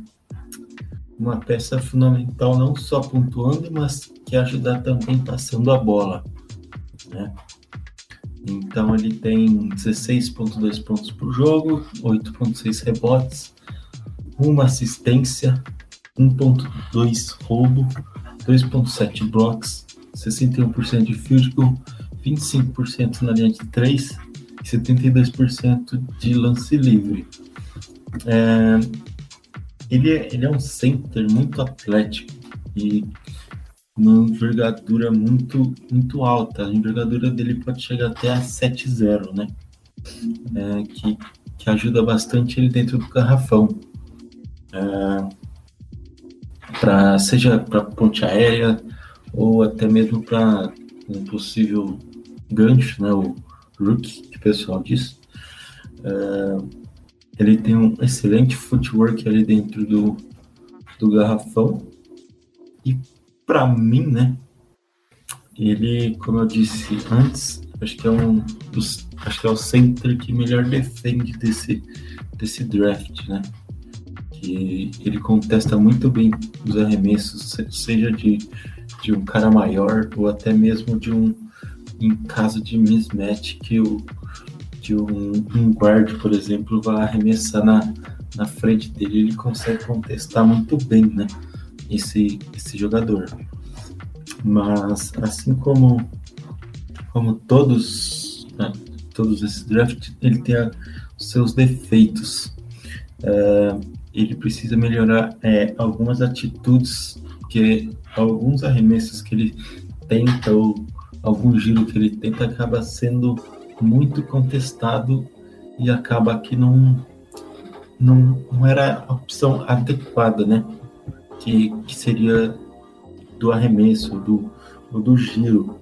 uma peça fundamental não só pontuando, mas que ajudar também passando a bola, né? Então ele tem 16,2 pontos por jogo, 8,6 rebotes, uma assistência, 1,2 roubo, 2,7 blocos, 61% de field goal, 25% na linha de 3 e 72% de lance livre. É, ele, é, ele é um center muito atlético e uma envergadura muito, muito alta. A envergadura dele pode chegar até a 7,0, né? É, que, que ajuda bastante ele dentro do garrafão. É, pra, seja para ponte aérea ou até mesmo para um possível gancho, né? O rookie, que o pessoal diz. É, ele tem um excelente footwork ali dentro do, do garrafão. E para mim, né? Ele, como eu disse antes, acho que é um dos, acho que é o center que melhor defende desse desse draft, né? Ele contesta muito bem os arremessos, seja de, de um cara maior ou até mesmo de um em caso de mismatch que o que um, um guard, por exemplo, vai arremessar na, na frente dele, ele consegue contestar muito bem, né? esse, esse jogador. Mas assim como como todos né, todos esses drafts, ele tem a, seus defeitos. É, ele precisa melhorar é, algumas atitudes, que alguns arremessos que ele tenta ou algum giro que ele tenta acaba sendo muito contestado e acaba que não não, não era a opção adequada, né? que, que seria do arremesso, do, do giro.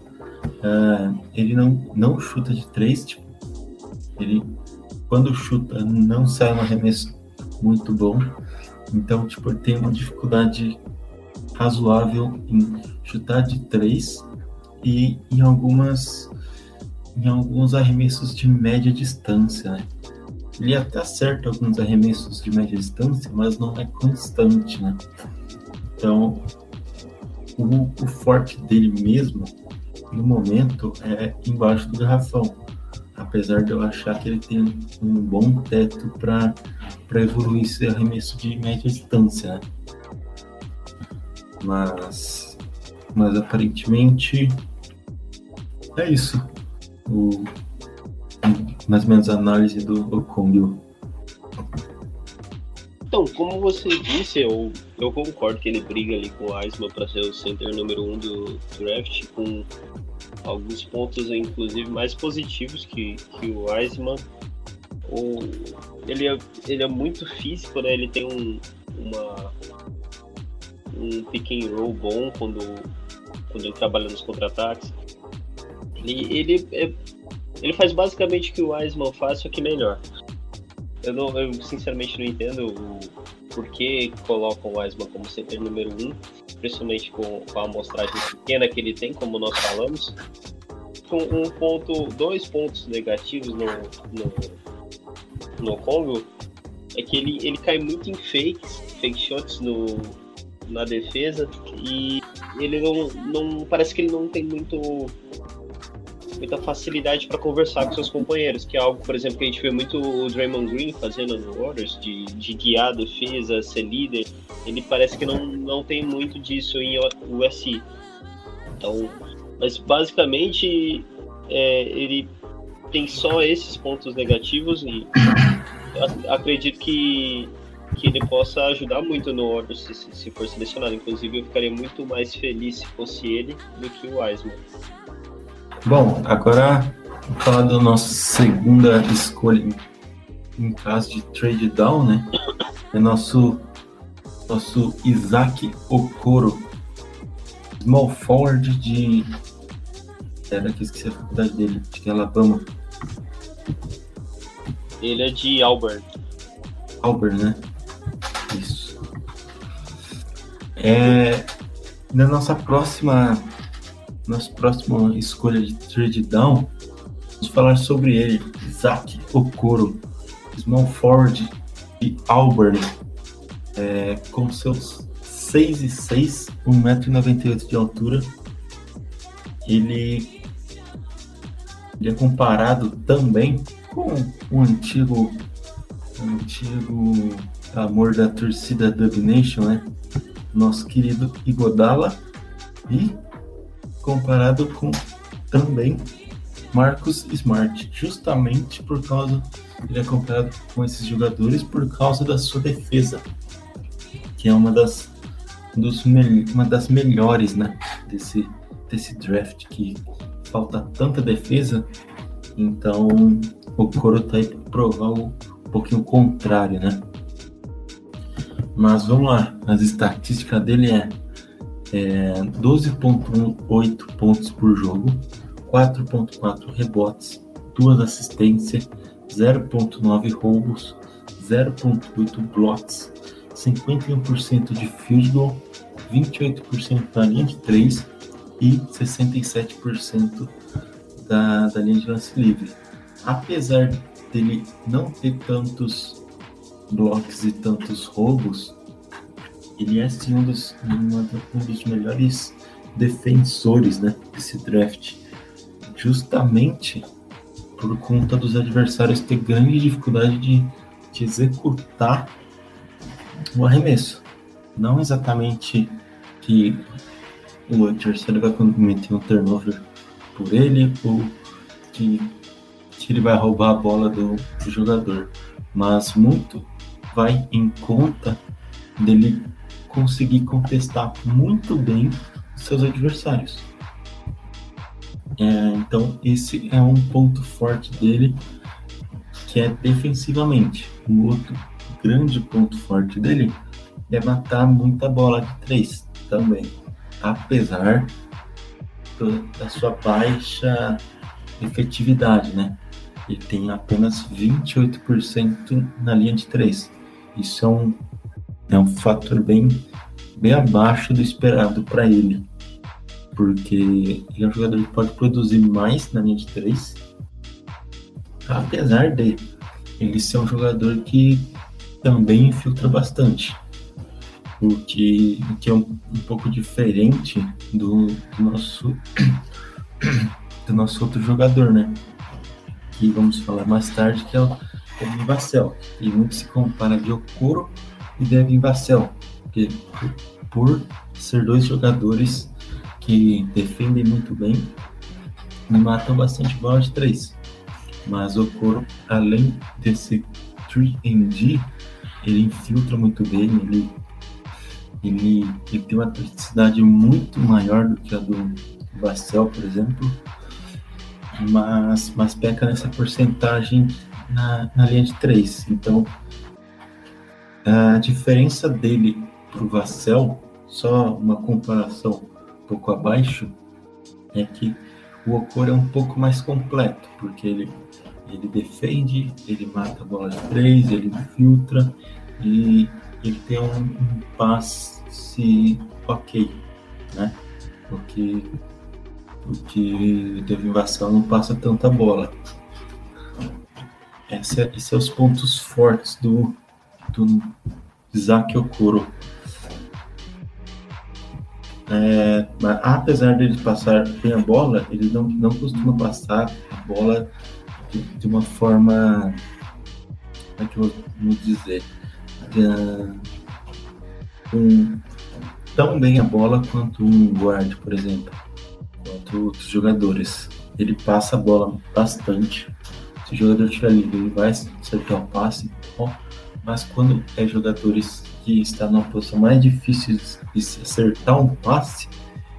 Uh, ele não, não chuta de três, tipo, ele quando chuta não sai um arremesso muito bom. Então, tipo, ele tem uma dificuldade razoável em chutar de três e em algumas em alguns arremessos de média distância, né? Ele até acerta alguns arremessos de média distância, mas não é constante, né? Então, o, o forte dele mesmo, no momento, é embaixo do garrafão. Apesar de eu achar que ele tem um bom teto para evoluir esse arremesso de média distância. Né? Mas, mas aparentemente é isso. O, mais ou menos a análise do Okongyu. Então, como você disse, eu, eu concordo que ele briga ali com o Eisman para ser o center número um do draft, com alguns pontos, inclusive, mais positivos que, que o Eisman. O, ele, é, ele é muito físico, né? Ele tem um, uma, um pick and roll bom quando, quando ele trabalha nos contra-ataques. Ele, ele, é, ele faz basicamente o que o Eisman faz, só que melhor. Eu, não, eu sinceramente não entendo o porquê colocam o Eisman como center número um, principalmente com, com a amostragem pequena que ele tem, como nós falamos. Com um ponto, dois pontos negativos no, no, no Congo é que ele, ele cai muito em fakes, fake shots no, na defesa e ele não, não parece que ele não tem muito muita facilidade para conversar com seus companheiros, que é algo, por exemplo, que a gente vê muito o Draymond Green fazendo no Warriors, de, de guiar a defesa, ser líder. Ele parece que não, não tem muito disso em USC. Então, mas basicamente é, ele tem só esses pontos negativos e acredito que, que ele possa ajudar muito no Warriors se, se for selecionado. Inclusive, eu ficaria muito mais feliz se fosse ele do que o Wiseman. Bom, agora vou falar da nossa segunda escolha em caso de trade down, né? É nosso nosso Isaac Okoro, small forward de era que esqueci a faculdade dele, de Alabama. Ele é de Auburn. Auburn, né? Isso. É, na nossa próxima nossa próxima escolha de trade down, vamos falar sobre ele, Isaac Okoro, small forward de Auburn, é, com seus 6 e 6, 1,98m de altura. Ele, ele é comparado também com o antigo, o antigo amor da torcida Dub Nation, né? Nosso querido Igodala e comparado com também Marcos Smart, justamente por causa ele é comparado com esses jogadores por causa da sua defesa, que é uma das dos uma das melhores, né, desse desse draft que falta tanta defesa, então o Coro tá aí para provar um pouquinho o contrário, né? Mas vamos lá, as estatísticas dele é é, 12,8 pontos por jogo, 4,4 rebotes, 2 assistências, 0,9 roubos, 0,8 blocks, 51% de field goal, 28% na linha de 3 e 67% da, da linha de lance livre. Apesar dele não ter tantos blocos e tantos roubos, ele é sim um dos, um dos melhores defensores né, desse draft, justamente por conta dos adversários ter grande dificuldade de, de executar o arremesso. Não exatamente que o adversário vai cometer um turnover por ele ou que, que ele vai roubar a bola do, do jogador, mas muito vai em conta dele conseguir contestar muito bem seus adversários. É, então, esse é um ponto forte dele, que é defensivamente. O outro grande ponto forte dele é matar muita bola de três também, apesar da sua baixa efetividade, né? Ele tem apenas 28% na linha de três. Isso é um é um fator bem, bem abaixo do esperado para ele. Porque ele é um jogador que pode produzir mais na linha de 3, apesar de ele ser um jogador que também infiltra bastante. O que, que é um, um pouco diferente do, do, nosso do nosso outro jogador, né? que vamos falar mais tarde, que é o Devin Vassell. E muito se compara de Okoro e Devin Vassell, porque por ser dois jogadores que defendem muito bem e matam bastante bola de três. Mas o Coro, além desse 3D, ele infiltra muito bem, ele, ele, ele tem uma praticidade muito maior do que a do Bastel, por exemplo, mas, mas peca nessa porcentagem na, na linha de três. Então, a diferença dele para o Vassell, só uma comparação um pouco abaixo, é que o Okoro é um pouco mais completo, porque ele, ele defende, ele mata a bola de três, ele filtra e ele tem um, passe ok, né? Porque, porque teve invasão não passa tanta bola. Esse é, esses é os pontos fortes do, do Isaac Okoro. É, mas apesar dele passar bem a bola, ele não, não costuma passar a bola de, de uma forma. Como é que eu vou dizer? Um, tão bem a bola quanto um guard, por exemplo, quanto outros jogadores. Ele passa a bola bastante. Se o jogador estiver livre, ele vai acertar o passe. Mas quando é jogadores que está numa posição mais difícil de se acertar um passe,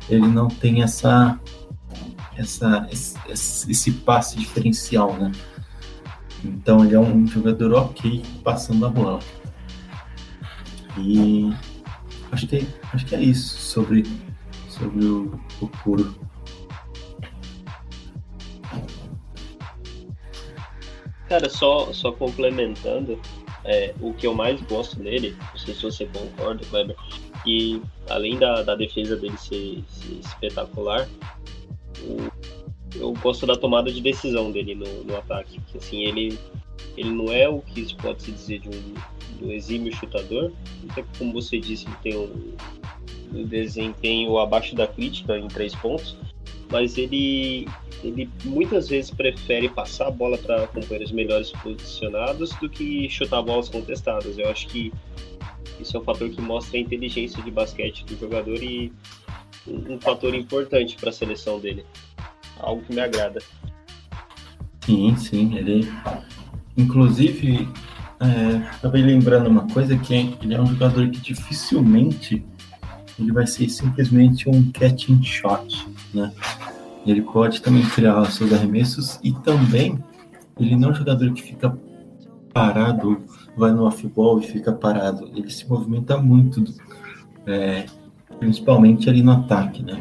ele não tem essa, essa esse, esse passe diferencial, né? Então ele é um jogador ok passando a bola. E acho que, acho que é isso sobre, sobre o, o Kuro. Cara, só, só complementando, é, o que eu mais gosto nele, não sei se você concorda, Kleber, e além da, da defesa dele ser, ser espetacular, o, eu gosto da tomada de decisão dele no, no ataque. Porque, assim, ele, ele não é o que se pode se dizer de um, um exímio chutador, até que, como você disse, ele tem um, um desempenho abaixo da crítica em três pontos, mas ele, ele muitas vezes prefere passar a bola para companheiros melhores posicionados do que chutar bolas contestadas. Eu acho que isso é um fator que mostra a inteligência de basquete do jogador e um fator importante para a seleção dele. Algo que me agrada. Sim, sim. Ele, inclusive, é, acabei lembrando uma coisa que é, ele é um jogador que dificilmente ele vai ser simplesmente um catching shot, né? Ele pode também criar seus arremessos e também ele não é um jogador que fica parado, vai no off-ball e fica parado. Ele se movimenta muito, é, principalmente ali no ataque, né?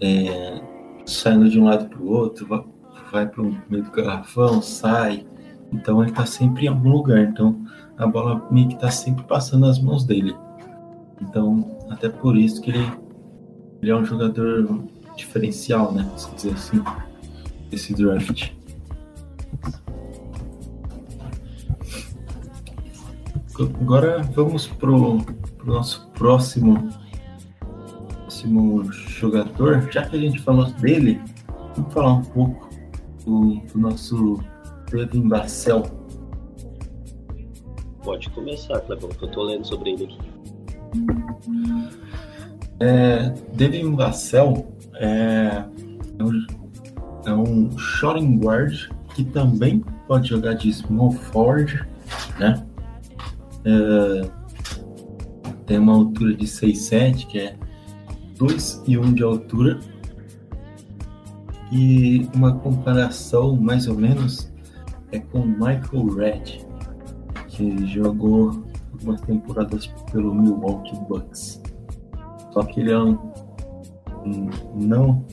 É, saindo de um lado para o outro, vai, vai para o meio do garrafão, sai. Então ele está sempre em algum lugar. Então a bola meio que está sempre passando nas mãos dele. Então, até por isso que ele, ele é um jogador diferencial, né? Se dizer assim, esse draft. Agora vamos pro, pro nosso próximo, próximo jogador. Já que a gente falou dele, vamos falar um pouco do, do nosso Devin Barcel. Pode começar, Clebão, que eu tô lendo sobre ele aqui. É, Devin Vassell é, é, um, é um shooting guard que também pode jogar de small forward, né? É, tem uma altura de 6'7", que é 2 e 1 de altura. E uma comparação, mais ou menos, é com Michael Red, que jogou algumas temporadas pelo Milwaukee Bucks. Só que ele é um, um, não,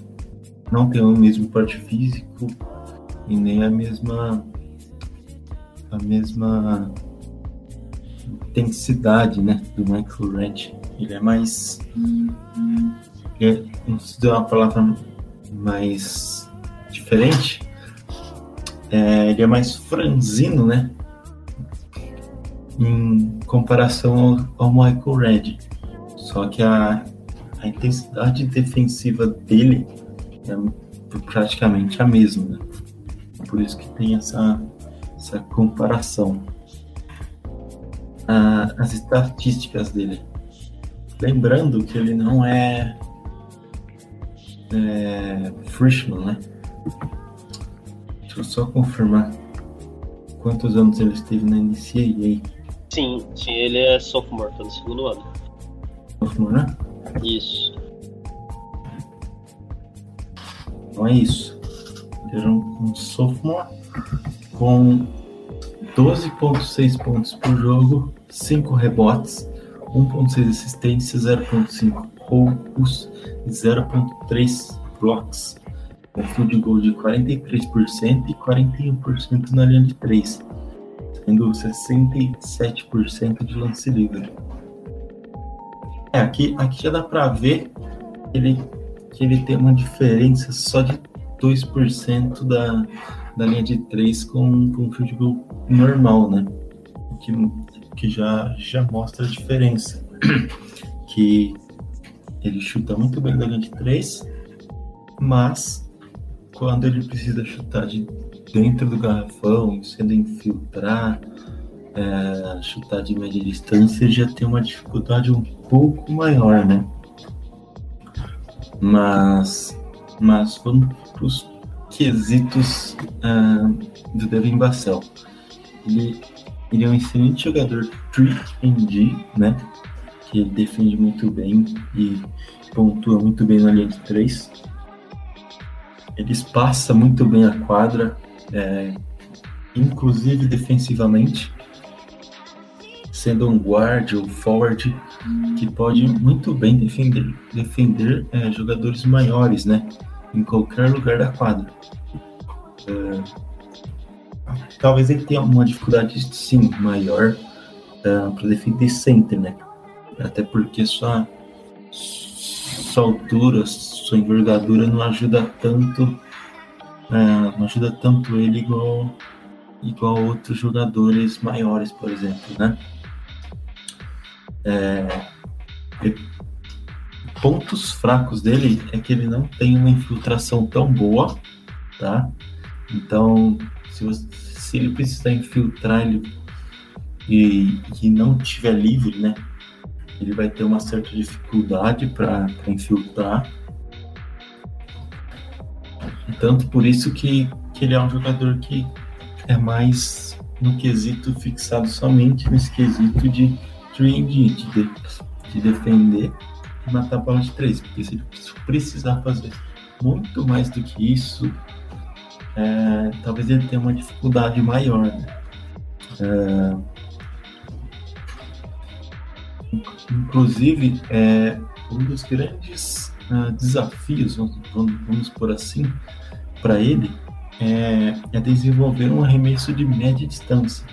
não tem o mesmo porte físico e nem a mesma a mesma intensidade né, do Michael Red. Ele é mais. É, não se deu uma palavra mais diferente. É, ele é mais franzino, né? Em comparação ao, ao Michael Red. Só que a, a intensidade defensiva dele é praticamente a mesma. Né? Por isso que tem essa, essa comparação. Ah, as estatísticas dele. Lembrando que ele não é, é freshman, né? Deixa eu só confirmar quantos anos ele esteve na NCAA. Sim, sim, ele é sophomore, tá no segundo ano. Sophomore, né? Isso. Então é isso. Ele era um, sophomore com 12,6 pontos por jogo, 5 rebotes, 1,6 assistências, 0,5 roubos e 0,3 blocos. Um field goal de 43% e 41% na linha de 3, sendo 67% de lance livre. É, aqui, aqui já dá para ver ele, que ele tem uma diferença só de 2% da, da linha de 3 com, com field goal normal, né? Que, que já, já mostra a diferença. que ele chuta muito bem da linha de 3, mas quando ele precisa chutar de dentro do garrafão, sendo infiltrar, é, chutar de média distância, ele já tem uma dificuldade um pouco maior, né? Mas, mas vamos para os quesitos uh, do Devin Bassel. Ele, ele é um excelente jogador 3D, né? Que defende muito bem e pontua muito bem na linha de 3. Ele espaça muito bem a quadra, é, inclusive defensivamente, sendo um guard ou forward que pode muito bem defender, defender é, jogadores maiores, né? Em qualquer lugar da quadra. É, talvez ele tenha uma dificuldade, sim, maior é, para defender center, né? Até porque sua, sua altura, sua envergadura não ajuda tanto, é, não ajuda tanto ele igual, igual outros jogadores maiores, por exemplo, né? É, pontos fracos dele é que ele não tem uma infiltração tão boa, tá? Então, se, você, se ele precisar infiltrar ele e, e não estiver livre, né? Ele vai ter uma certa dificuldade para infiltrar. Tanto por isso que, que ele é um jogador que é mais no quesito fixado somente nesse quesito de 3 de, de, de defender e matar a bola de três. Porque se ele precisar fazer muito mais do que isso, é, talvez ele tenha uma dificuldade maior. Né? É, inclusive, é, um dos grandes uh, desafios, vamos, vamos por assim, para ele é, é, desenvolver um arremesso de média distância,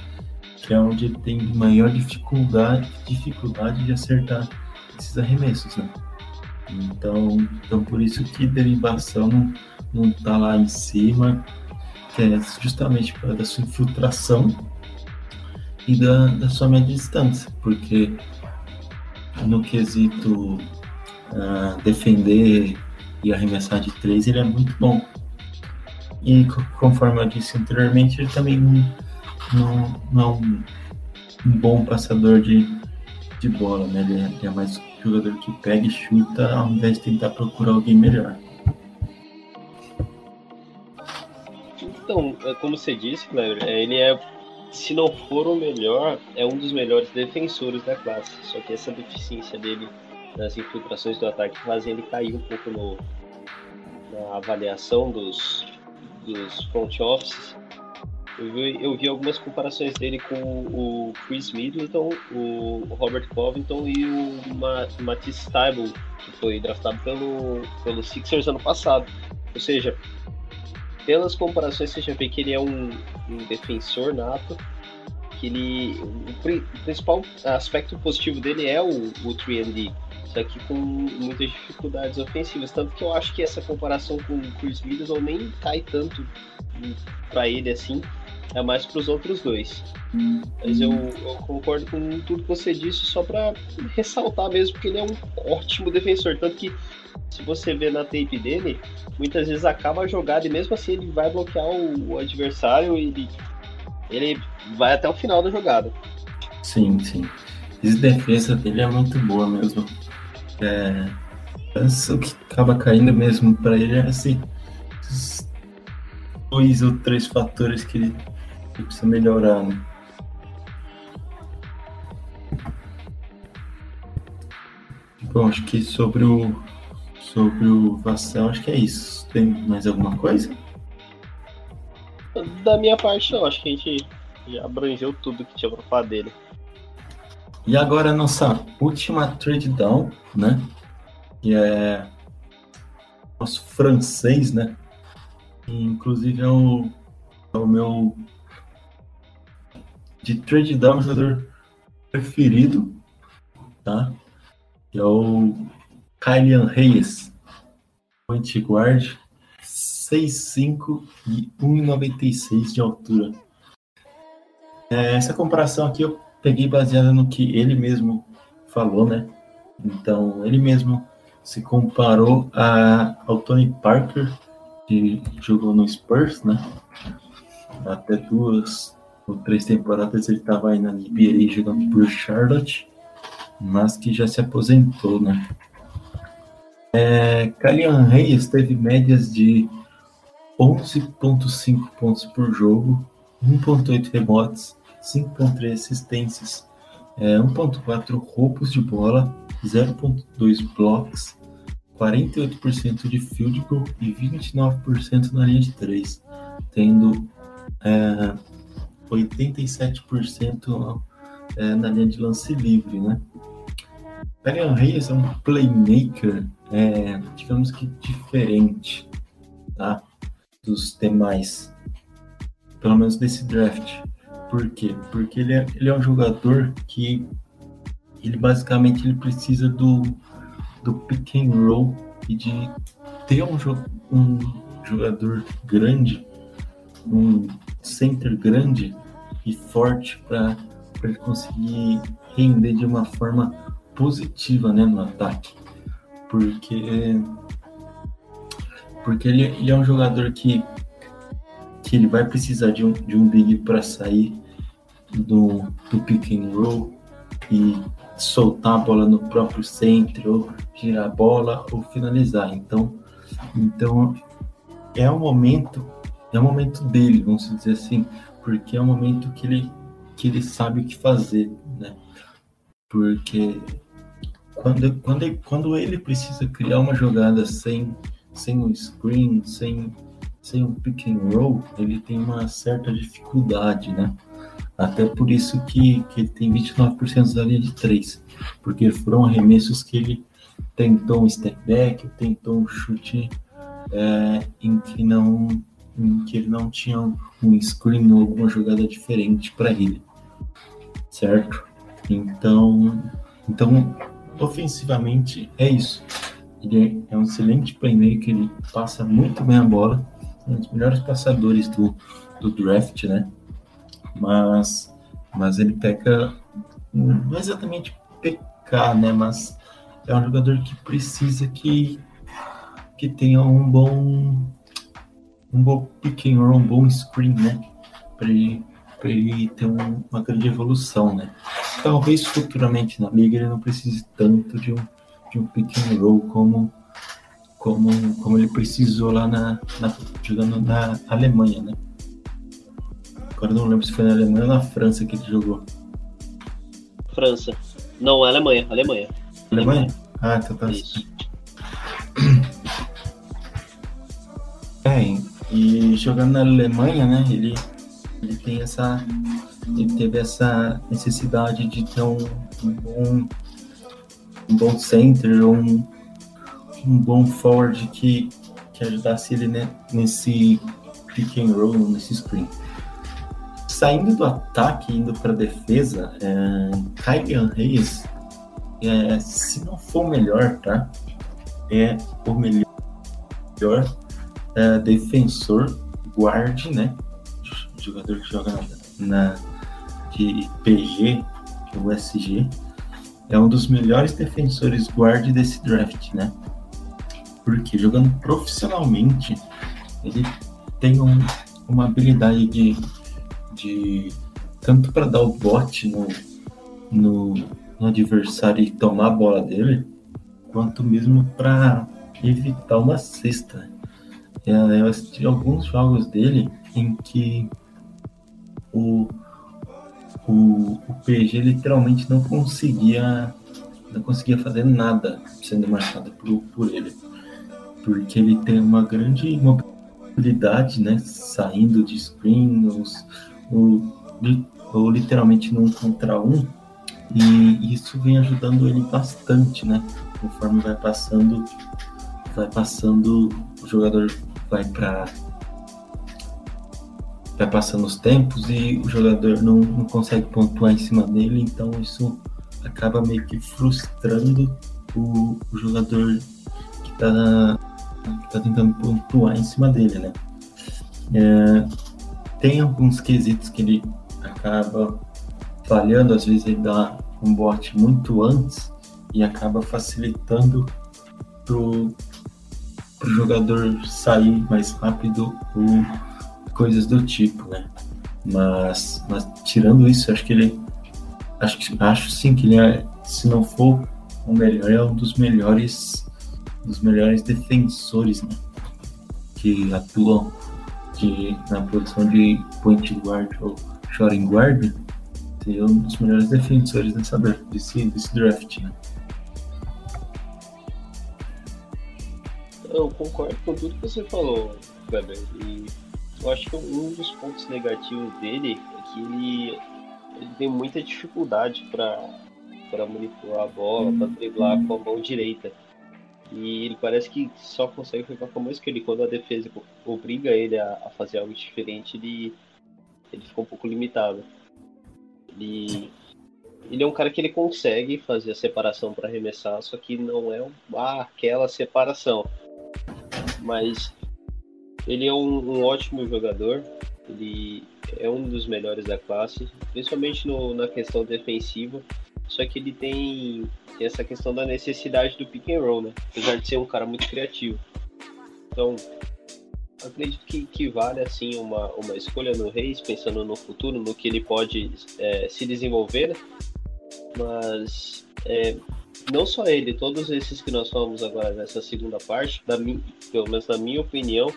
que é onde ele tem maior dificuldade, dificuldade de acertar esses arremessos, né? Então, então por isso que derivação não, não tá lá em cima, que é justamente para da sua infiltração e da, da sua média distância, porque no quesito uh, defender e arremessar de três, ele é muito bom. E conforme eu disse anteriormente, ele também não, não, não é um, um bom passador de, de bola, né? Ele é, ele é mais jogador que pega e chuta ao invés de tentar procurar alguém melhor. Então, é como você disse, Cleber, é, ele é, se não for o melhor, é um dos melhores defensores da classe. Só que essa deficiência dele nas infiltrações do ataque fazem ele cair um pouco no, na avaliação dos, dos front offices eu vi, eu vi algumas comparações dele com o Chris Middleton, o Robert Covington e o Matisse Tybalt, que foi draftado pelo, pelo Sixers ano passado. Ou seja, pelas comparações você já vê que ele é um, um defensor nato, que ele. O principal aspecto positivo dele é o, o 3D. Só que com muitas dificuldades ofensivas. Tanto que eu acho que essa comparação com o Chris Middleton nem cai tanto para ele assim. É mais para os outros dois. Mas eu, eu, concordo com tudo que você disse, só para ressaltar mesmo, porque ele é um ótimo defensor. Tanto que, se você vê na tape dele, muitas vezes acaba a jogada e mesmo assim ele vai bloquear o, o adversário e ele, ele vai até o final da jogada. Sim, sim. A defesa dele é muito boa mesmo. É, o que acaba caindo mesmo para ele é assim, dois ou três fatores que ele, que precisa melhorar. Né? Bom, acho que sobre o sobre o Vassal, acho que é isso. Tem mais alguma coisa? Da minha parte, não. Acho que a gente já abrangeu tudo que tinha para falar dele. E agora a nossa última trade down, né? Que é nosso francês, né? inclusive é o, é o meu de trade down jogador preferido, tá? Que é o Kylian Reyes, point guard, 6'5 e 1,96 de altura. É, essa comparação aqui eu peguei baseada no que ele mesmo falou, né? Então, ele mesmo se comparou a, ao Tony Parker, que jogou no Spurs, né? Até duas ou três temporadas ele estava aí na NBA jogando por Charlotte, mas que já se aposentou, né? É, Kylian Reyes teve médias de 11,5 pontos por jogo, 1,8 rebotes, 5.3 assistências, é, 1.4 roubos de bola, 0.2 blocos, 48% de field goal e 29% na linha de 3, tendo é, 87% é, na linha de lance livre, né? Daniel Reis é um playmaker, é, digamos que diferente, tá? Dos demais, pelo menos desse draft. Por quê? Porque ele é, ele é um jogador que ele basicamente ele precisa do, do pick and roll e de ter um, um jogador grande, um center grande e forte para ele conseguir render de uma forma positiva né, no ataque. Porque, porque ele, ele é um jogador que que ele vai precisar de um, de um big para sair do, do pick and roll e soltar a bola no próprio centro, ou girar a bola, ou finalizar. Então, então é o momento, é o momento dele, vamos dizer assim, porque é o momento que ele, que ele sabe o que fazer, né? Porque quando, quando, quando ele precisa criar uma jogada sem, sem um screen, sem sem um pick and roll, ele tem uma certa dificuldade, né? Até por isso que, que ele tem 29% da linha de 3, porque foram arremessos que ele tentou um step back, tentou um chute é, em que não em que ele não tinha um screen ou alguma jogada diferente para ele, certo? Então, então ofensivamente é isso. Ele é um excelente playmaker, ele passa muito bem a bola, um dos melhores passadores do, do draft, né? Mas, mas ele peca, não é exatamente pecar, né? Mas é um jogador que precisa que, que tenha um bom um bom pick and roll, um bom screen, né? Para ele, ele ter um, uma grande evolução, né? Talvez futuramente na liga ele não precise tanto de um, de um pick and roll como como, como ele precisou lá na, na, jogando na Alemanha, né? Agora não lembro se foi na Alemanha ou na França que ele jogou. França. Não, Alemanha, Alemanha. Alemanha? Ah, então tá. Isso. É, e jogando na Alemanha, né, ele, ele tem essa. Ele teve essa necessidade de ter um, um bom, um bom center, um, um bom forward que, que ajudasse ele né, nesse pick and roll, nesse screen. saindo do ataque, indo para defesa, é, Kylian Reis, é, se não for o melhor, tá? É o melhor é, defensor, guarde, né? Jogador que joga na, de PG, que é é um dos melhores defensores guard desse draft, né? Porque jogando profissionalmente, ele tem um, uma habilidade de, de tanto para dar o bote no, no, no, adversário e tomar a bola dele, quanto mesmo para evitar uma cesta. É, eu assisti alguns jogos dele em que o, o, o PG literalmente não conseguia não conseguia fazer nada sendo marcado por, por ele. Porque ele tem uma grande mobilidade, né? Saindo de screens, ou, ou literalmente num contra um. E isso vem ajudando ele bastante, né? Conforme vai passando, vai passando, o jogador vai para vai passando os tempos e o jogador não, não consegue pontuar em cima dele, então isso acaba meio que frustrando o, o jogador que está tá tentando pontuar em cima dele, né? É, tem alguns quesitos que ele acaba falhando, às vezes ele dá um bote muito antes e acaba facilitando pro, pro jogador sair mais rápido coisas do tipo, né? Mas, mas tirando isso, acho que ele acho, acho sim que ele é, se não for o melhor, é um dos melhores dos melhores defensores né? que atuam de, na posição de point guard ou shooting guard seria um dos melhores defensores dessa, desse, desse draft, né? Eu concordo com tudo que você falou, Weber. E eu acho que um dos pontos negativos dele é que ele, ele tem muita dificuldade para manipular a bola, para driblar com a mão direita. E ele parece que só consegue ficar com a mão esquerda. E quando a defesa obriga ele a, a, fazer algo diferente, ele, ele fica um pouco limitado. Ele, ele é um cara que ele consegue fazer a separação para arremessar, só que não é ah, aquela separação. Mas ele é um, um, ótimo jogador, ele é um dos melhores da classe, principalmente no, na questão defensiva. Só que ele tem, essa questão da necessidade do pick and roll, né? Apesar de ser um cara muito criativo. Então, acredito que, que vale assim uma, uma escolha no Reis, pensando no futuro, no que ele pode é, se desenvolver. Né? Mas é, não só ele, todos esses que nós falamos agora nessa segunda parte, da pelo menos na minha opinião,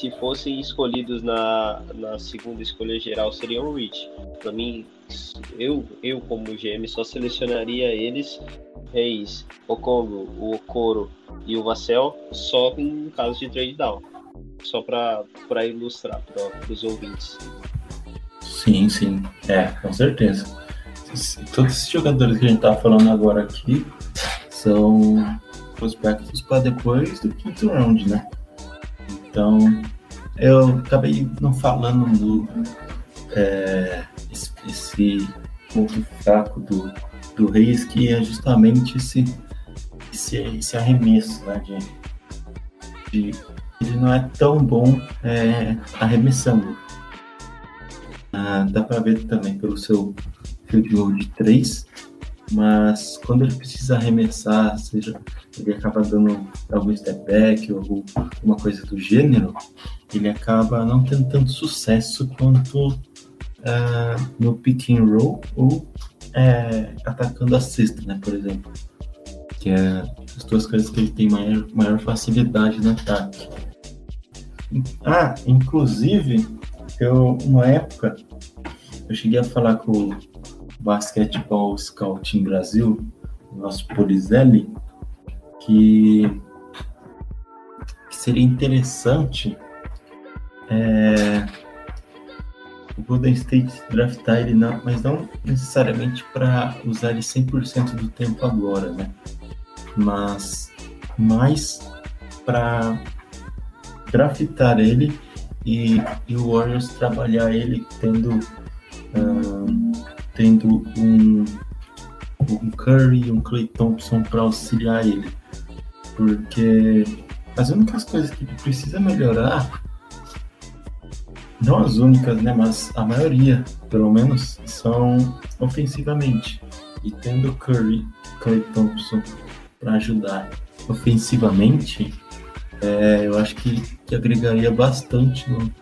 se fossem escolhidos na, na segunda escolha geral, seriam o Rich. Para mim, eu, eu como GM só selecionaria eles, Reis, o Congo, o Okoro e o Vassell, só em caso de trade down. Só para ilustrar para os ouvintes. Sim, sim. É, com certeza. Todos esses jogadores que a gente tá falando agora aqui são prospectos para depois do quinto round, né? Então, eu acabei não falando do é, esse, esse, ponto fraco do, do Reis, que é justamente esse, esse, esse arremesso, né? De, de, ele não é tão bom é, arremessando. Ah, dá para ver também pelo seu field goal de 3, mas quando ele precisa arremessar, seja ele acaba dando algum step back ou alguma coisa do gênero, ele acaba não tendo tanto sucesso quanto uh, no pick and roll ou uh, atacando a cesta, né, por exemplo. Que é as duas coisas que ele tem maior, maior facilidade no ataque. Ah, inclusive, eu, uma época, eu cheguei a falar com Basketball Scouting Brasil, nosso Polizelli, que, que seria interessante é, o Golden State draftar ele, não, mas não necessariamente para usar ele 100% do tempo agora, né? Mas mais para draftar ele e, e o Warriors trabalhar ele tendo uh, tendo um, um Curry e um Clay Thompson para auxiliar ele. Porque as únicas coisas que ele precisa melhorar, não as únicas, né, mas a maioria, pelo menos, são ofensivamente. E tendo Curry Clay Thompson para ajudar ofensivamente, é, eu acho que, que agregaria bastante no,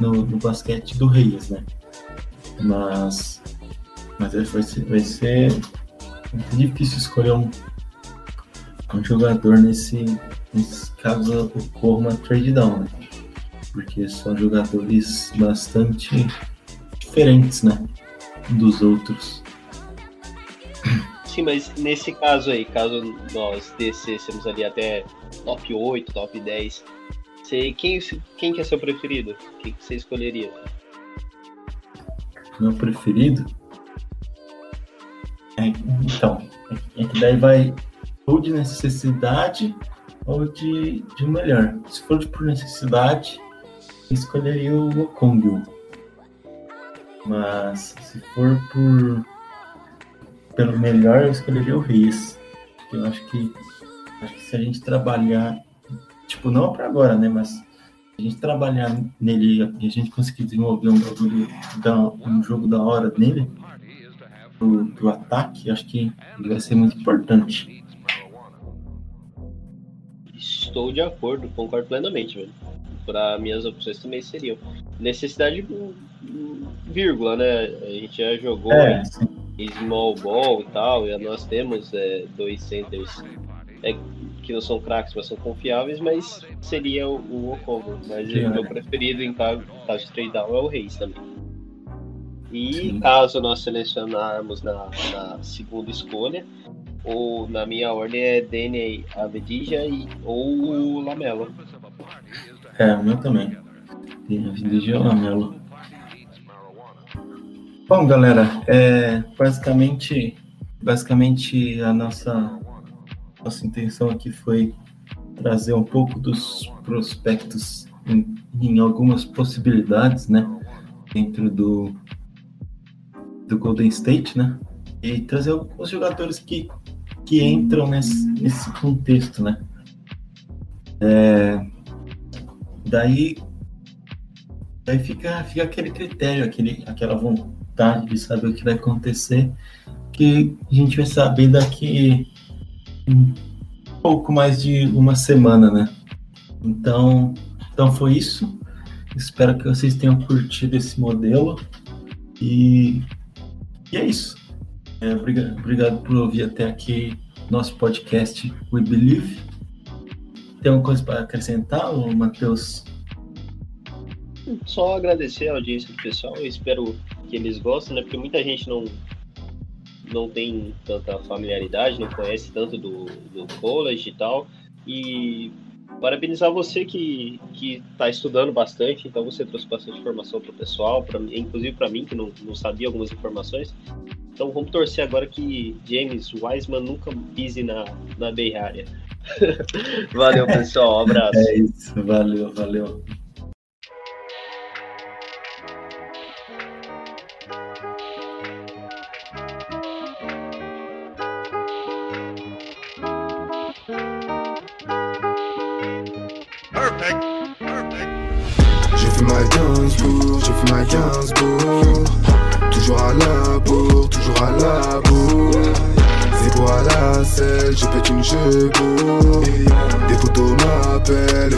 no, no, basquete do Reis, né? Mas, mas vai ser, vai ser difícil escolher um, um jogador nesse, nesse caso ocorra uma trade down, né? Porque são jogadores bastante diferentes, né? Dos outros. Sim, mas nesse caso aí, caso nós descêssemos ali até top 8, top 10, você, quem, quem que é seu preferido? Quem que você escolheria? Meu preferido? É, então, é que daí vai ou de necessidade ou de, de melhor. Se for por necessidade, escolheria o Okongwu. Mas se for por pelo melhor, eu escolheria o Reis. Eu acho que, acho que se a gente trabalhar, tipo, não para agora, né? Mas a gente trabalhar nele e a gente conseguir desenvolver um, um jogo da hora nele, pro, pro ataque, acho que ele vai ser muito importante. Estou de acordo, concordo plenamente, velho. Para minhas opções também seriam. Necessidade, vírgula, né? A gente já jogou é, em small ball e tal, e nós temos é, dois centers é, que não são craques, mas são confiáveis, mas seria o, o. Mas o meu preferido em caso, caso de trade down é o Reis também. E Sim. caso nós selecionarmos na, na, segunda escolha, ou na minha ordem é Danny Avedija e, ou o Lamelo. É, o meu também. Avedija ou Lamelo. Bom, galera, é, basicamente, basicamente a nossa, nossa intenção aqui foi trazer um pouco dos prospectos em, em algumas possibilidades, né, dentro do, do Golden State, né? E trazer os jogadores que, que entram nesse, nesse contexto, né? É, daí daí fica, fica aquele critério, aquele, aquela vontade de saber o que vai acontecer, que a gente vai saber daqui pouco mais de uma semana, né? Então, então foi isso. Espero que vocês tenham curtido esse modelo e e é isso. É, obrigado, obrigado por ouvir até aqui nosso podcast We Believe. Tem alguma coisa para acrescentar, Matheus? Só agradecer a audiência do pessoal. Eu espero que eles gostem, né? Porque muita gente não, não tem tanta familiaridade, não conhece tanto do, do college e tal. E parabenizar você que que está estudando bastante, então você trouxe bastante informação para o pessoal, pra, inclusive para mim que não, não sabia algumas informações. Então vamos torcer agora que James Wiseman nunca pise na, na Bay Area. valeu, pessoal. Um abraço. É isso, valeu, valeu. Toujours à la bourre, toujours à la bourre. C'est quoi la selle, j'ai pète une chevaux Des photos m'appellent